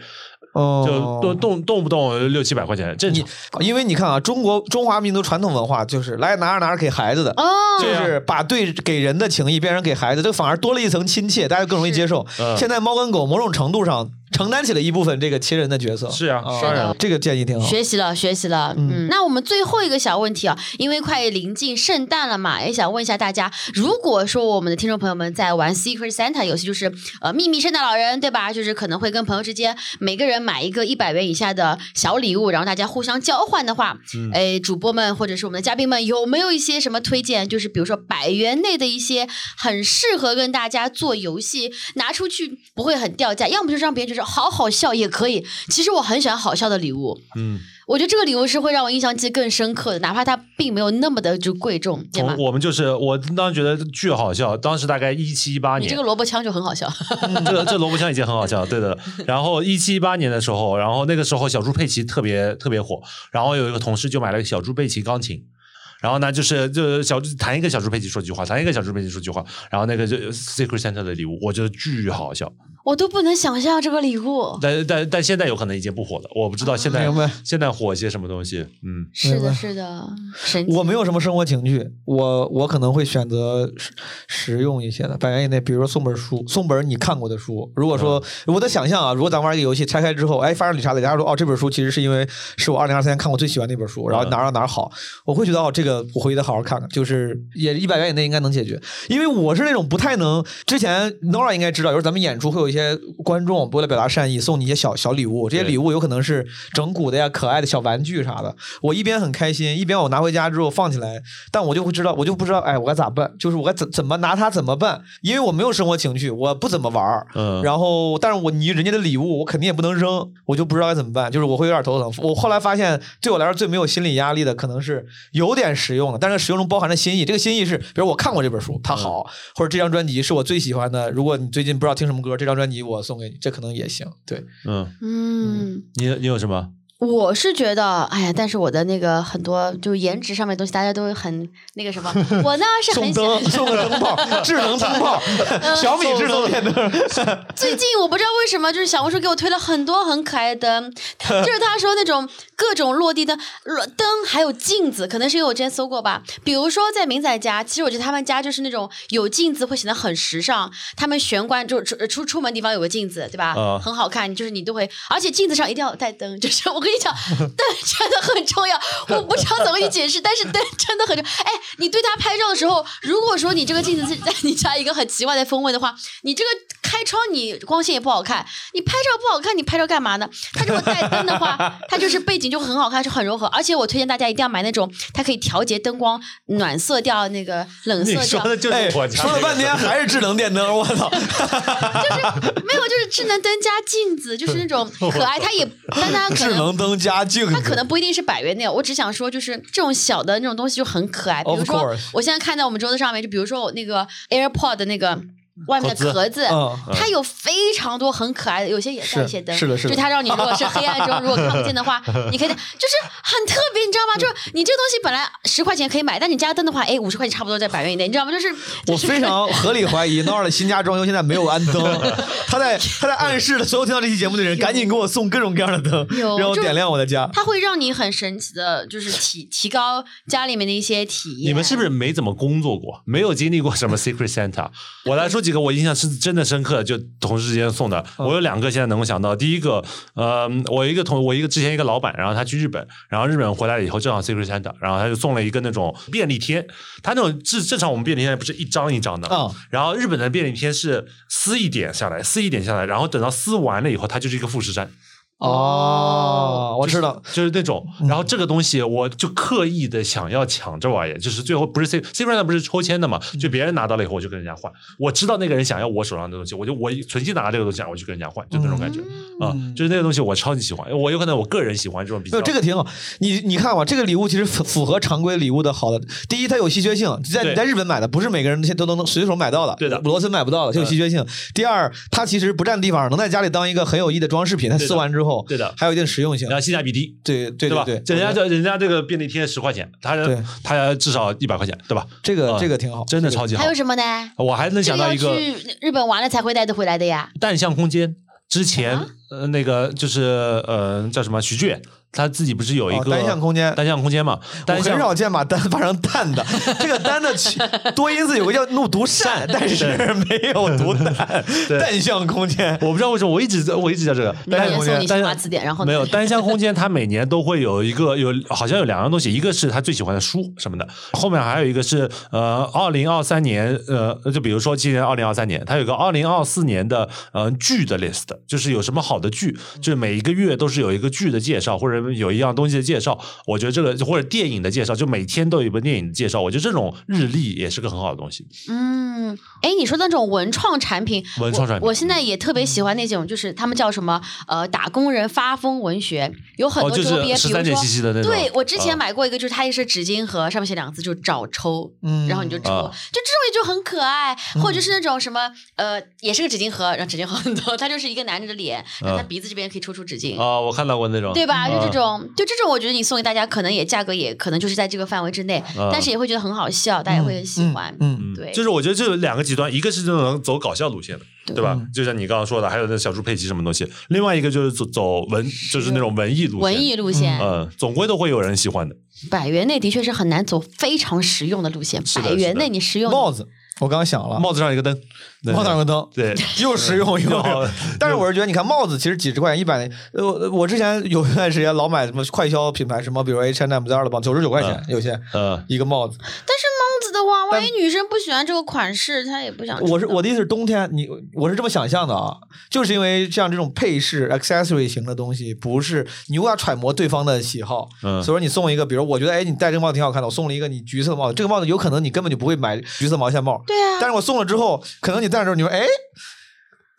哦，就动动动不动六七百块钱，这你。因为你看啊，中国中华民族传统文化就是来拿着拿着给孩子的。哦，就是把对给人的情谊变成给孩子，这反而多了一层亲切，大家更容易接受。嗯现在猫跟狗某种程度上承担起了一部分这个亲人的角色。是啊啊当然了这个建议挺好。学习了，学习了。嗯，那我们最后一个小问题啊，因为快临近圣诞了嘛，也想问一下大家，如果说我们的听众朋友们在玩 Secret Santa 游戏，就是呃秘密圣诞老人，对吧？就是可能会跟朋友之间每个人买一个一百元以下的小礼物，然后大家互相交换的话，哎，主播们或者是我们的嘉宾们有没有一些什么推荐？就是比如说百元内的一些很适合跟大家做游戏，拿出去不会很掉价，要么就是让别人觉得好好笑也可以。其实我很喜欢好笑的礼物。嗯，我觉得这个礼物是会让我印象记更深刻的，哪怕它并没有那么的就贵重，对吗？我我们就是我当时觉得巨好笑，当时大概一七一八年你这个，萝卜枪就很好笑，这个这萝卜枪已经很好笑了，对的。然后一七一八年的时候，然后那个时候小猪佩奇特别特别火，然后有一个同事就买了个小猪佩奇钢琴。然后呢，就是就小猪弹一个小猪佩奇说句话，弹一个小猪佩奇说句话，然后那个就 Secret Santa 的礼物，我觉得巨好笑。我都不能想象这个礼物。但但但现在有可能已经不火了，我不知道现在明白现在火些什么东西。嗯，是的，是的，神奇。我没有什么生活情趣，我我可能会选择实实用一些的，百元以内，比如说送本书，送本你看过的书。如果说、我的想象啊，如果咱玩一个游戏，拆开之后，哎，发现理查的，大家说哦，这本书其实是因为是我二零二三年看过最喜欢的一本书，然后哪儿哪儿哪儿好，我会觉得哦，这个我回去得好好看看，就是也一百元以内应该能解决，因为我是那种不太能，之前 Nora 应该知道，有时候咱们演出会有一些观众为了表达善意送你一些小小礼物，这些礼物有可能是整蛊的呀、可爱的小玩具啥的，我一边很开心，一边我拿回家之后放起来，但我就会知道，我就不知道，哎，我该咋办？就是我该怎怎么拿它怎么办？因为我没有生活情趣，我不怎么玩儿。嗯然后，但是我你人家的礼物，我肯定也不能扔，我就不知道该怎么办，就是我会有点头疼。我后来发现，对我来说最没有心理压力的，可能是有点实用的，但是实用中包含着心意。这个心意是，比如我看过这本书，它好，或者这张专辑是我最喜欢的。如果你最近不知道听什么歌，这张专辑我送给你，这可能也行。对，嗯，嗯，你你有什么？我是觉得，哎呀，但是我的那个很多就颜值上面的东西，大家都很那个什么。我呢是很送喜灯，送个灯泡，智能灯泡，小米智能电灯。最近我不知道为什么，就是小红书给我推了很多很可爱的灯，就是他说那种各种落地灯、落灯，还有镜子，可能是因为我之前搜过吧。比如说在明仔家，其实我觉得他们家就是那种有镜子会显得很时尚。他们玄关就出出出门地方有个镜子，对吧？啊很好看，就是你都会，而且镜子上一定要带灯。就是我跟你讲，灯真的很重要。我不知道怎么去解释，但是灯真的很重要。哎，你对它拍照的时候，如果说你这个镜子是在你家一个很奇怪的风位的话，你这个开窗你光线也不好看，你拍照不好看，你拍照干嘛呢？它如果带灯的话，它就是背景就很好看，就很柔和。而且我推荐大家一定要买那种它可以调节灯光暖色调、那个冷色调。说的就是哎，我家说了半天还是智能电灯，我操！就是没有，就是智能灯加镜子，就是那种可爱。它也，但它可能。智能灯加镜子，它可能不一定是百元内，我只想说，就是这种小的那种东西就很可爱。比如说我现在看在我们桌子上面，就比如说我那个 AirPod 的那个外面的壳壳子，嗯它有非常多很可爱的，有些也带一些灯，是的是的就它让你如果是黑暗中如果看不见的话，你可以，就是很特别，你知道吗？就是你这东西本来十块钱可以买，但你加灯的话，哎，五十块钱差不多在百元以内，你知道吗？就是我非常 合理怀疑 Nora 的新家装修现在没有安灯，他在 他在暗示所有听到这期节目的人，赶紧给我送各种各样的灯，让我点亮我的家。它会让你很神奇的，就是提提高家里面的一些体验。你们是不是没怎么工作过，没有经历过什么 Secret Santa？我来说几个我印象是真的深刻，就同事之间送的。我有两个现在能够想到，第一个，呃，我一个同我一个之前一个老板，然后他去日本，然后日本回来了以后正好 Secret Santa，然后他就送了一个那种便利贴，他那种正正常我们便利贴不是一张一张的，嗯。然后日本的便利贴是撕一点下来，撕一点下来，然后等到撕完了以后，它就是一个富士山。哦，我知道，就是那种，然后这个东西我就刻意的想要抢这玩意儿，就是最后不是 C C 上不是抽签的嘛，就别人拿到了以后我就跟人家换，我知道那个人想要我手上的东西，我就我存心拿这个东西，我就跟人家换，就那种感觉啊、就是那个东西我超级喜欢，我有可能我个人喜欢这种比较没有这个挺好。你你看吧，这个礼物其实符符合常规礼物的好的。第一，它有稀缺性，在你在日本买的不是每个人现在都能随手买到的，对的罗森买不到的，它有稀缺性。第二，它其实不占地方，能在家里当一个很有意义的装饰品。它撕完之后，对的还有一定实用性然。后性价比低。对对吧？对对，人家这人家这个便利贴十块钱，他对他至少一百块钱，对吧？这个啊这个挺好，真的超级好还。有什么呢？我还能想到一个去日本玩了才会带得回来的呀。蛋象空间，之前啊呃那个就是呃叫什么徐俊，他自己不是有一个哦单向空间单向空间嘛？我单向很少见把单发成蛋的，这个单的多音字有个叫怒读善，但是没有读 蛋，单向空间。我不知道为什么我一直我一直叫这个单向空间单新华词典，然后没有单向空间，它每年都会有一个有好像有两样东西，一个是他最喜欢的书什么的，后面还有一个是呃二零二三年呃就比如说今年二零二三年，他有个二零二四年的呃剧的 list，就是有什么好的剧，就是每一个月都是有一个剧的介绍或者有一样东西的介绍，我觉得这个或者电影的介绍，就每天都有一部电影的介绍，我觉得这种日历也是个很好的东西。嗯，哎，你说那种文创产品，文创产品我，我现在也特别喜欢那种，就是他们叫什么呃，打工人发疯文学，有很多周边，是十三点比如说七七的那种。对，我之前啊。买过一个，就是它也是纸巾盒，上面写两个字，就是找抽，嗯。然后你就抽，啊。就这种也就很可爱，或者是那种什么呃，也是个纸巾盒，然后纸巾盒很多，它就是一个男人的脸，然后他啊鼻子这边可以抽出纸巾。啊，我看到过那种，对吧？就啊这种，就这种，我觉得你送给大家，可能也价格也可能就是在这个范围之内，啊但是也会觉得很好笑，大家也会很喜欢。嗯，嗯对就是我觉得这有两个极端，一个是这种走搞笑路线的，对对吧嗯？就像你刚刚说的，还有那小猪佩奇什么东西，另外一个就是走走文，就是那种文艺路线，文艺路线，嗯，总归都会有人喜欢的。百元内的确是很难走非常实用的路线。百元内你实用帽子，我刚刚想了，帽子上一个灯，对。帽子上有个灯，对，又实用又 好 但是我是觉得，你看帽子其实几十块钱，一百，呃，我我之前有一段时间老买什么快销品牌，什么比如 H&M、Zara 的包，九十九块钱有些呃，一个帽子。但是帽子的话，万一女生不喜欢这个款式，她也不想。我是我的意思是冬天，你我是这么想象的啊，就是因为像这种配饰 accessory 型的东西，不是你无法揣摩对方的喜好，嗯所以说你送一个，比如我觉得哎你戴这个帽子挺好看的，我送了一个你橘色的帽子，这个帽子有可能你根本就不会买橘色毛线帽，对啊，但是我送了之后，可能你戴的时候你说哎。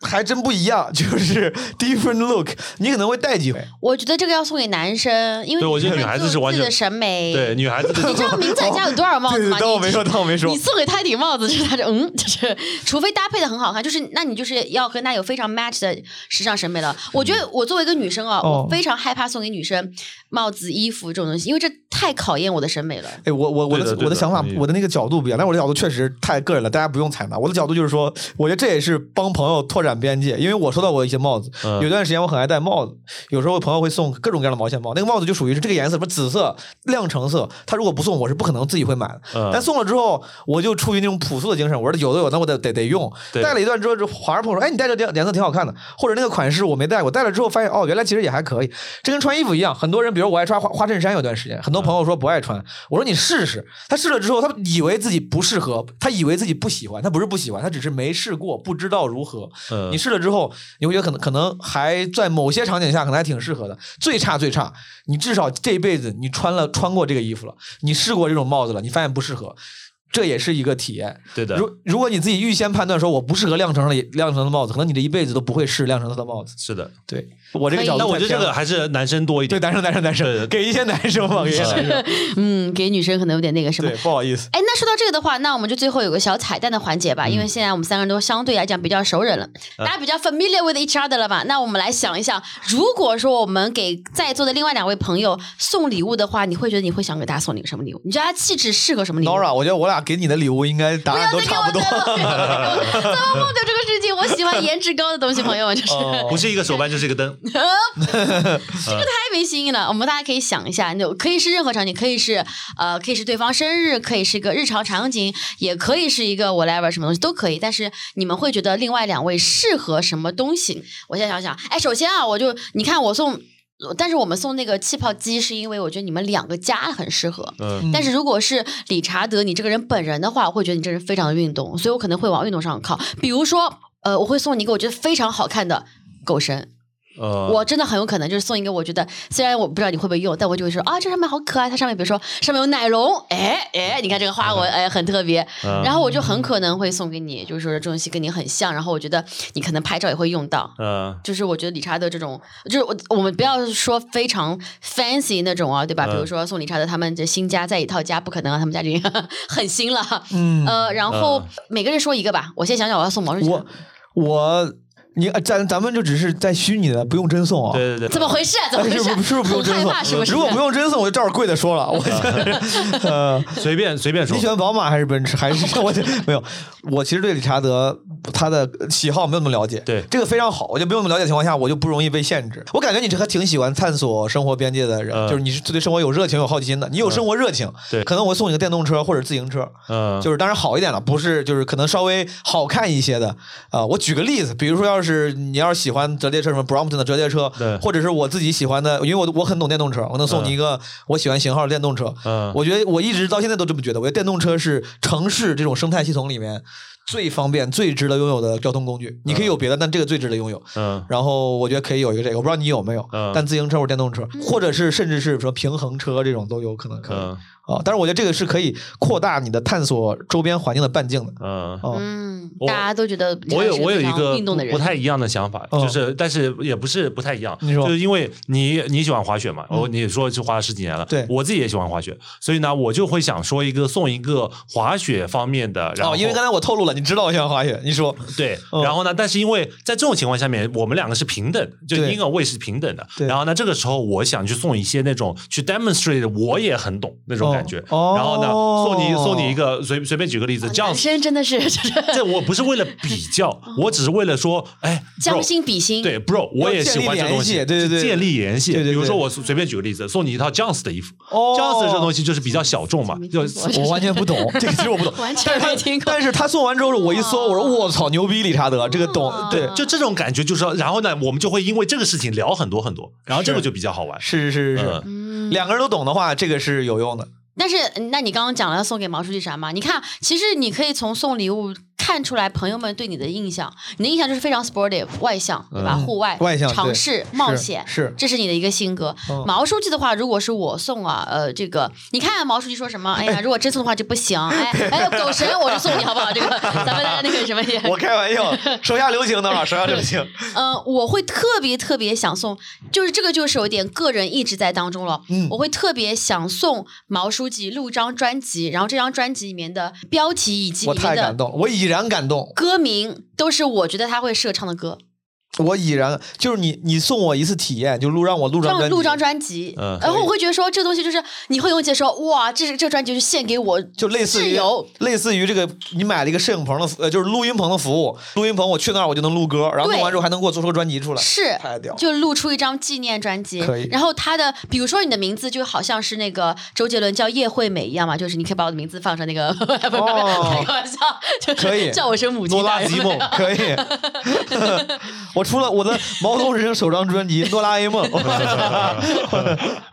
还真不一样，就是 different look，你可能会戴几回。我觉得这个要送给男生，因为对我觉得女女孩子是完全自己的审美。对，，女孩子的你知道明 仔家有多少帽子吗？当我没说，当我没说你。送给他一顶帽子，就是他就嗯，就是除非搭配的很好看，就是那你就是要跟他有非常 match 的时尚审美了。我觉得我作为一个女生啊，哦我非常害怕送给女生帽子、衣服这种东西，因为这太考验我的审美了。哎，我我我对的的我的想法，我的那个角度不一样，但我的角度确实太个人了，大家不用采纳。我的角度就是说，我觉得这也是帮朋友拓展边界，因为我收到过一些帽子，嗯有段时间我很爱戴帽子，有时候朋友会送各种各样的毛线帽，那个帽子就属于是这个颜色，什么紫色、亮橙色，他如果不送，我是不可能自己会买的。嗯但送了之后，我就出于那种朴素的精神，我说有的有，那我得得得用。戴了一段之后，就华人朋友说：“哎，你戴这个颜色挺好看的。”或者那个款式我没戴过，戴了之后发现哦，原来其实也还可以。这跟穿衣服一样，很多人，比如我爱穿花花衬衫，有段时间，很多朋友说不爱穿，我说你试试。他试了之后，他以为自己不适合，他以为自己不喜欢，他不是不喜欢，他只是没试过，不知道如何。嗯你试了之后，你会觉得可能可能还在某些场景下可能还挺适合的。最差最差，你至少这一辈子你穿了穿过这个衣服了，你试过这种帽子了，你发现不适合。这也是一个体验。对的，如如果你自己预先判断说我不适合亮橙的亮橙的帽子，可能你这一辈子都不会试亮橙色的帽子。是的。对我这个角度我觉得这个还是男生多一点对。男生男生男生给一些男生吧，给一些男生。嗯，给女生可能有点那个什么对，。不好意思。哎，那说到这个的话，那我们就最后有个小彩蛋的环节吧，因为现在我们三个人都相对来讲比较熟人了，大家比较 familiar with each other 了吧？那我们来想一想，如果说我们给在座的另外两位朋友送礼物的话，你会觉得你会想给大家送一个什么礼物？你觉得他气质适合什么礼物 Nora，我觉得我俩给你的礼物应该答不要案都差不多。再了，怎么忘掉这个事情？我喜欢颜值高的东西，朋友们，就是。哦不是一个手办就是一个灯，这个太没新意了。我们大家可以想一下，就可以是任何场景，可以是呃，可以是对方生日，可以是一个日常场景，也可以是一个 whatever 什么东西都可以。但是你们会觉得另外两位适合什么东西？我现在想想，哎，首先啊，我就你看我送。但是我们送那个气泡机，是因为我觉得你们两个家很适合。嗯，但是如果是理查德你这个人本人的话，我会觉得你这人非常的运动，所以我可能会往运动上靠。比如说，呃，我会送你一个我觉得非常好看的狗绳，呃，我真的很有可能就是送一个，我觉得虽然我不知道你会不会用，但我就会说啊，这上面好可爱，它上面比如说上面有奶龙，哎哎，你看这个花纹，哎，很特别。嗯然后我就很可能会送给你，就是说这种东西跟你很像，然后我觉得你可能拍照也会用到。嗯就是我觉得理查德这种，就是我我们不要说非常 fancy 那种啊，对吧？嗯比如说送理查德他们这新家在一套家，不可能啊，他们家已经 很新了。嗯，呃，然后嗯每个人说一个吧，我先想想我要送毛主我席。我你呃咱咱们就只是在虚拟的，不用真送啊。对对对，怎么回事啊？怎么回事 是不是不是不用真送？是不是？如果不用真送，我就照着贵的说了。我 呃，随便随便说你喜，欢宝马还是奔驰？还是我就没有？我其实对理查德他的喜好没有那么了解。对这个非常好，我就没有那么了解的情况下，我就不容易被限制。我感觉你这还挺喜欢探索生活边界的人，嗯就是你是对生活有热情、有好奇心的。你有生活热情，对可能我送你个电动车或者自行车，嗯，就是当然好一点了，不是就是可能稍微好看一些的啊、我举个例子，比如说要是你要是喜欢折叠车，什么 Brompton 的折叠车对，或者是我自己喜欢的，因为我我很懂电动车，我能送你一个我喜欢型号的电动车。嗯我觉得我一直到现在都这么觉得，我觉得电动车是城市这种生态系统里面最方便、最值得拥有的交通工具。你可以有别的，但这个最值得拥有。嗯然后我觉得可以有一个这个，我不知道你有没有，嗯但自行车或者电动车，或者是甚至是说平衡车这种都有可能可以。嗯啊，但是我觉得这个是可以扩大你的探索周边环境的半径的。嗯。哦，嗯，大家都觉得我有我有一个不太一样的想法，哦就是但是也不是不太一样，你说。就是因为你你喜欢滑雪嘛，嗯。你说是滑了十几年了，对。我自己也喜欢滑雪，所以呢，我就会想说一个送一个滑雪方面的，然后哦，因为刚才我透露了，你知道我喜欢滑雪，你说对，哦然后呢，但是因为在这种情况下面，我们两个是平等，就对。婴儿位是平等的，对。然后呢，这个时候我想去送一些那种去 demonstrate 我也很懂那种感觉，哦。然后呢，送你哦送你一个随随便举个例子，这样男生真的是这我不是为了比较，我只是为了说，哎，将心比心，对，bro，我也喜欢这东西，建立联系对对对。建立联系。对对对。比如说我随便举个例子，送你一套 Jones 的衣服。哦，Jones 这东西就是比较小众嘛，就我完全不懂，这个其实我不懂，完全但是他没听过。但是他送完之后，我一搜，我说我操，牛逼，理查德，这个懂，哦对，就这种感觉，就是说，然后呢，我们就会因为这个事情聊很多很多，然后这个就比较好玩。是是是是，嗯，两个人都懂的话，这个是有用的。但是，那你刚刚讲了要送给毛书记啥嘛？你看，其实你可以从送礼物看出来朋友们对你的印象。你的印象就是非常 sportive 外向，对吧？嗯户外、外向尝试、冒险，是这是你的一个性格。嗯毛书记的话，如果是我送啊，呃，这个你看毛书记说什么？哎呀，如果真送的话就不行。哎 哎，狗神我就送你好不好？这个咱们的那个什么也，我开玩笑，手下留情的嘛，手下留情。嗯、我会特别特别想送，就是这个就是有点个人意志在当中了。嗯我会特别想送毛书记录张专辑，然后这张专辑里面的标题以及我里面的太感动，我已然很感动，歌名都是我觉得他会适合唱的歌。我已然就是你，你送我一次体验，就录让我录张让录张专辑，嗯。然后我会觉得说这个东西就是你会用解说，哇，这是这个专辑就是献给我，就类似于类似于这个，你买了一个摄影棚的服，呃，就是录音棚的服务，录音棚我去那儿我就能录歌，然后对录完之后还能给我做出个专辑出来，是太屌，就录出一张纪念专辑。可以，然后他的比如说你的名字就好像是那个周杰伦叫叶惠美一样嘛，就是你可以把我的名字放成那个，不不不，开个玩笑，就是可以。叫我声母亲诺拉大人基梦可以。我出了我的毛东人生首张专辑《哆啦 A 梦》，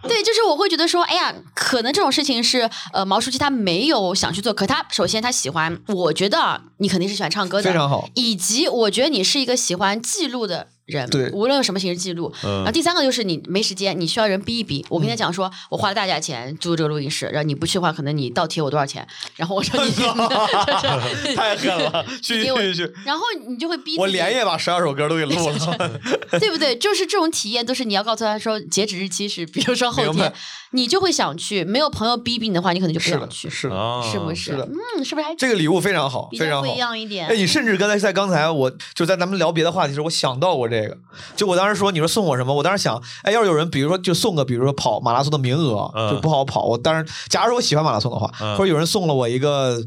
对，就是我会觉得说，哎呀，可能这种事情是呃毛书记他没有想去做，可他首先他喜欢，我觉得啊你肯定是喜欢唱歌的，非常好。以及我觉得你是一个喜欢记录的人，对无论用什么形式记录。嗯然后第三个就是你没时间，你需要人逼一逼。我跟他讲说，我花了大价钱租这个录音室，然后你不去的话，可能你倒贴我多少钱？然后我说你，就是太狠了，去给我去去！然后你就会逼我连夜把十二首歌都给录了。对不对？就是这种体验，都是你要告诉他说，截止日期是，比如说后天你就会想去。没有朋友逼逼你的话，你可能就不想去，是的，啊是不是？嗯，是不是还这个礼物非常好，非常不一。样一点？哎，你甚至刚才在刚才我就在咱们聊别的话题的时候，我想到过这个。就我当时说，你说送我什么？我当时想，哎，要是有人比如说就送个，比如说跑马拉松的名额，嗯就不好跑。我当然，假如说我喜欢马拉松的话，嗯或者有人送了我一个。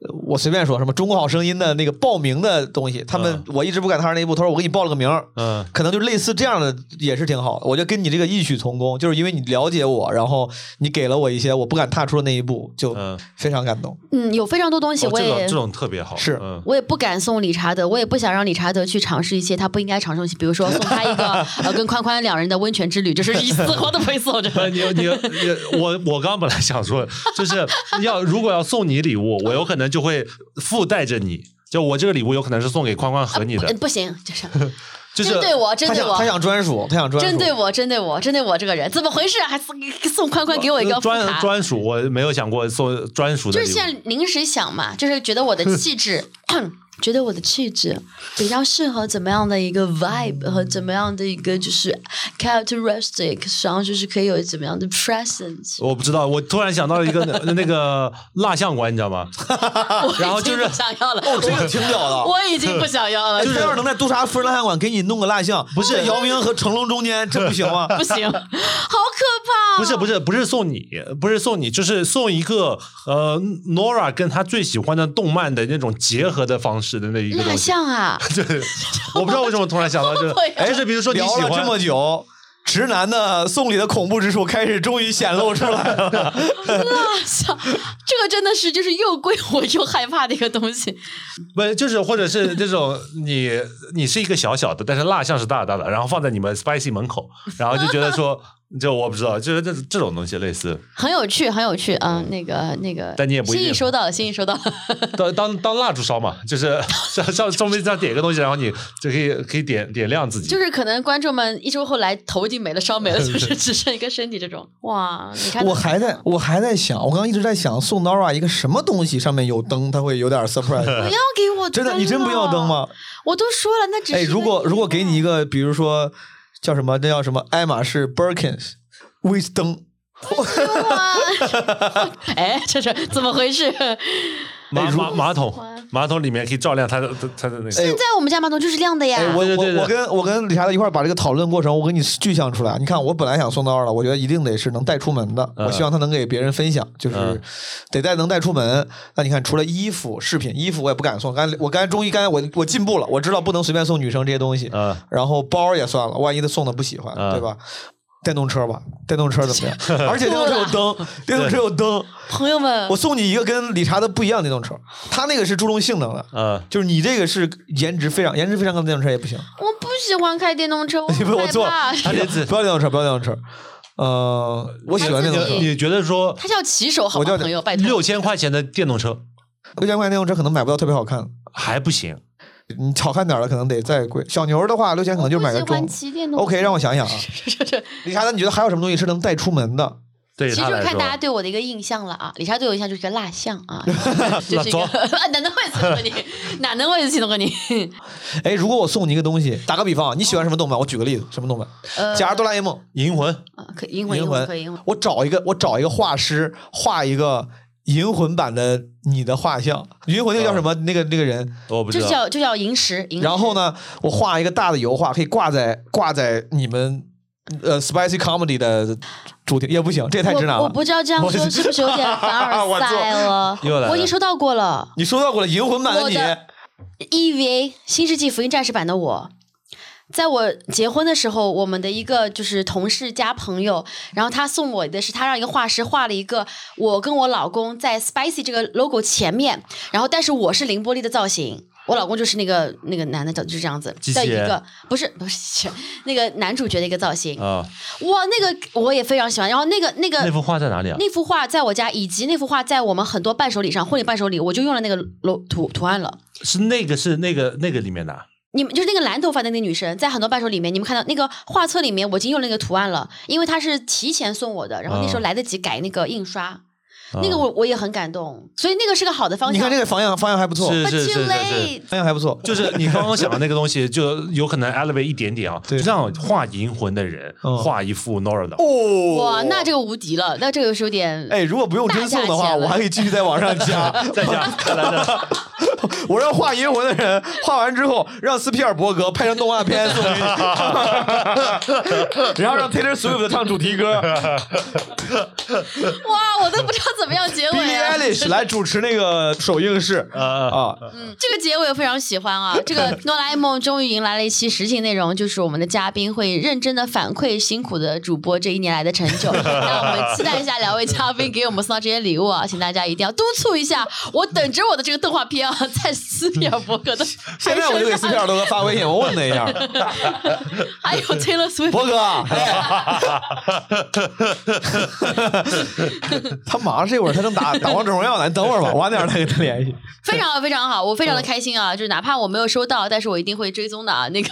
呃我随便说什么《中国好声音》的那个报名的东西，他们、我一直不赶趟那一步，他说我给你报了个名，嗯可能就类似这样的也是挺好的。我觉得跟你这个异曲同工，就是因为你了解我，然后你给了我一些我不敢踏出的那一步，就嗯，非常感动。嗯，有非常多东西，我也哦这种这种特别好，是嗯我也不敢送理查德，我也不想让理查德去尝试一些他不应该尝试的东西，比如说送他一个 呃跟宽宽两人的温泉之旅，就是一丝毫都不会送这不，个。你你你，我我刚刚本来想说，就是要如果要送你礼物，我有可能就会附带着你，就我这个礼物有可能是送给宽宽和你的，呃不行，就是就是针对我，针对我他想他。想专属，他想专属，针对我，针对我，针对我这个人，怎么回事？还送送宽宽给我一个专，专属，我没有想过送专属的就是。现在临时想嘛，就是觉得我的气质，觉得我的气质比较适合怎么样的一个 vibe 和怎么样的一个就是 characteristic，然后就是可以有怎么样的 presence。我不知道，我突然想到了一个 那那个蜡像馆，你知道吗？然后就是我已经不想要了，哦，这个挺屌的。我已经不想要了，就是要是能在杜莎夫人蜡像馆给你弄个蜡像，不是姚明和成龙中间，这不行吗？不行，好可怕、不是不是不是送你，不是送你，就是送一个呃 Nora 跟她最喜欢的动漫的那种结合的方式。式的那一个蜡东西。像啊，对，我不知道为什么突然想到，就是会啊就是比如说你喜欢聊了这么久，直男的送礼的恐怖之处开始终于显露出来了。蜡像，这个真的是就是又贵我又害怕的一个东西。不就是或者是这种你你是一个小小的，但是蜡像是大大的，然后放在你们 spicy 门口，然后就觉得说，就我不知道，就是这这种东西类似。很有趣，很有趣啊、那个那个，但你也不心意收到了，心意收到 了。当当当蜡烛烧嘛，就是上上上面上点一个东西，然后你就可以可以点点亮自己。就是可能观众们一周后来头已经没了，烧没了，就 是只剩一个身体这种。哇，你看我还在我还在想，我刚刚一直在想送 Nora 一个什么东西上面有灯，他会有点 surprise。不要给我真的，灯你真不要灯？吗？我都说了，那只是哎，如果如果给你一个，比如说叫什么，那叫什么爱马仕 Birkins with 灯，哇，哎，这是怎么回事？马马马桶马桶里面可以照亮它的它的那个。现在我们家马桶就是亮的呀。哎，我我我跟我跟理查德一块儿把这个讨论过程，我给你具象出来。你看，我本来想送到二了，我觉得一定得是能带出门的，嗯我希望他能给别人分享，就是嗯得带能带出门。那你看，除了衣服、饰品，衣服我也不敢送。刚才我刚才终于刚才我我进步了，我知道不能随便送女生这些东西。嗯然后包也算了，万一他送的不喜欢，嗯对吧？电动车吧，电动车怎么样？而且电动车有灯，电动车有灯。朋友们我，送你一个跟理查德不一样的电动车，他那个是注重性能的，嗯，就是你这个是颜值非常颜值非常高的电动车也不行。我不喜欢开电动车，我你很害被我做怕。他连自不要电动车，不要电动车。呃，我喜欢电动车你觉得说他叫骑手好吗？我叫朋友，拜托。六千块钱的电动车六千块钱电动车可能买不到特别好看的，还不行？你好看点儿的可能得再贵。小牛的话，六千可能就买个我不喜欢中。骑电动。OK，让我想想啊，这这理查德，你觉得还有什么东西是能带出门的？对其实就看大家，对我的一个印象了啊。李莎对我印象就是个蜡像啊，就是一个蜡 哪能会形容你？哪能会形容你？哎，如果我送你一个东西，打个比方，你喜欢什么动漫？我举个例子，什么动漫？呃，假如哆啦 A 梦，银魂啊，可以银魂银银魂可以银魂。我找一个，我找一个画师画一个银魂版的你的画像。银魂那个叫什么？那个那个人。我不知道。叫就叫银石，然后？呢，我画一个大的油画，可以挂在挂在你们呃 spicy comedy 的主题也不行，这也太直男了。我我不知道这样说是不是有点凡尔赛了 我已经收到过了你收到过了银魂版的你，的，EVA《新世纪福音战士》版的我。在我结婚的时候，我们的一个就是同事加朋友，然后他送我的是他让一个画师画了一个我跟我老公在 Spicy 这个 logo 前面，然后但是我是凌波丽的造型，我老公就是那个那个男的造就是这样子的一个不是不是那个男主角的一个造型，啊，哇，那个我也非常喜欢。然后那个那个那幅画在哪里啊？那幅画在我家，以及那幅画在我们很多伴手礼上，婚礼伴手礼，我就用了那个 lo 图图案了。是那个是那个那个里面的啊。你们就是那个蓝头发的那个女生，在很多伴手里面，你们看到那个画册里面，我已经用了那个图案了，因为她是提前送我的，然后那时候嗯。来得及改那个印刷，啊那个我我也很感动，所以那个是个好的方向。你看这个方向方向还不错，是是是是方向还不错。就是你刚刚讲的那个东西，就有可能 elevate 一点点啊，对。让画银魂的人嗯。画一幅 Nora 的，哦。哇，那这个无敌了，那这个是有点哎，如果不用真送的话，我还可以继续再往上加。再加再来的，我让画银魂的人画完之后，让斯皮尔伯格拍成动画片送给你，然后让 Taylor Swift 唱主题歌。哇，我都不知道怎么样结尾，Billie 啊。Eilish 来主持那个 首映式啊啊这个结尾我非常喜欢啊！这个哆啦 A 梦终于迎来了一期实情内容，就是我们的嘉宾会认真的反馈辛苦的主播这一年来的成就。那我们期待一下两位嘉宾给我们送到这些礼物啊！请大家一定要督促一下，我等着我的这个动画片啊，在斯皮尔伯格的现在我就给斯皮尔伯格发微信，我问他一下，还有 Taylor Swift，伯哥，哎，他马上这会儿他正打打王者荣耀呢，你等会儿吧，晚点再跟他联系。非常非常好，我非常的开心啊！就是哪怕我没有收到，但是我一定会追踪的啊。那个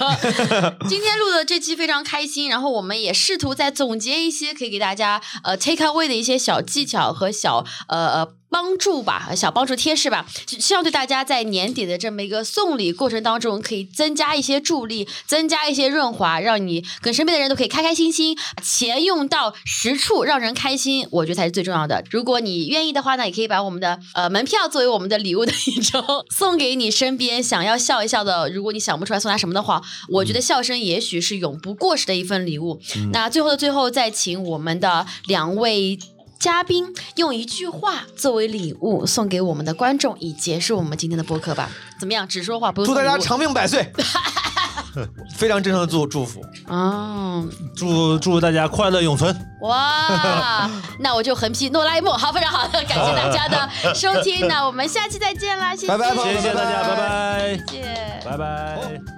今天录的这期非常开心，然后我们也试图在总结一些可以给大家呃 take away 的一些小技巧和小呃呃。帮助吧，小帮助贴士吧，希望对大家在年底的这么一个送礼过程当中，可以增加一些助力，增加一些润滑，让你跟身边的人都可以开开心心，钱用到实处，让人开心，我觉得才是最重要的。如果你愿意的话呢，也可以把我们的呃门票作为我们的礼物的一种送给你身边想要笑一笑的。如果你想不出来送他什么的话，我觉得笑声也许是永不过时的一份礼物。那最后的最后，再请我们的两位。嘉宾用一句话作为礼物送给我们的观众，以结束我们今天的播客吧。怎么样？只说话不用祝大家长命百岁，非常真诚的祝祝福。哦，祝祝大家快乐永存。哇，那我就横批诺拉 A 梦，好，非常好的，感谢大家的收听，那我们下期再见啦，谢谢，拜拜谢谢大家，拜拜，谢谢。拜拜。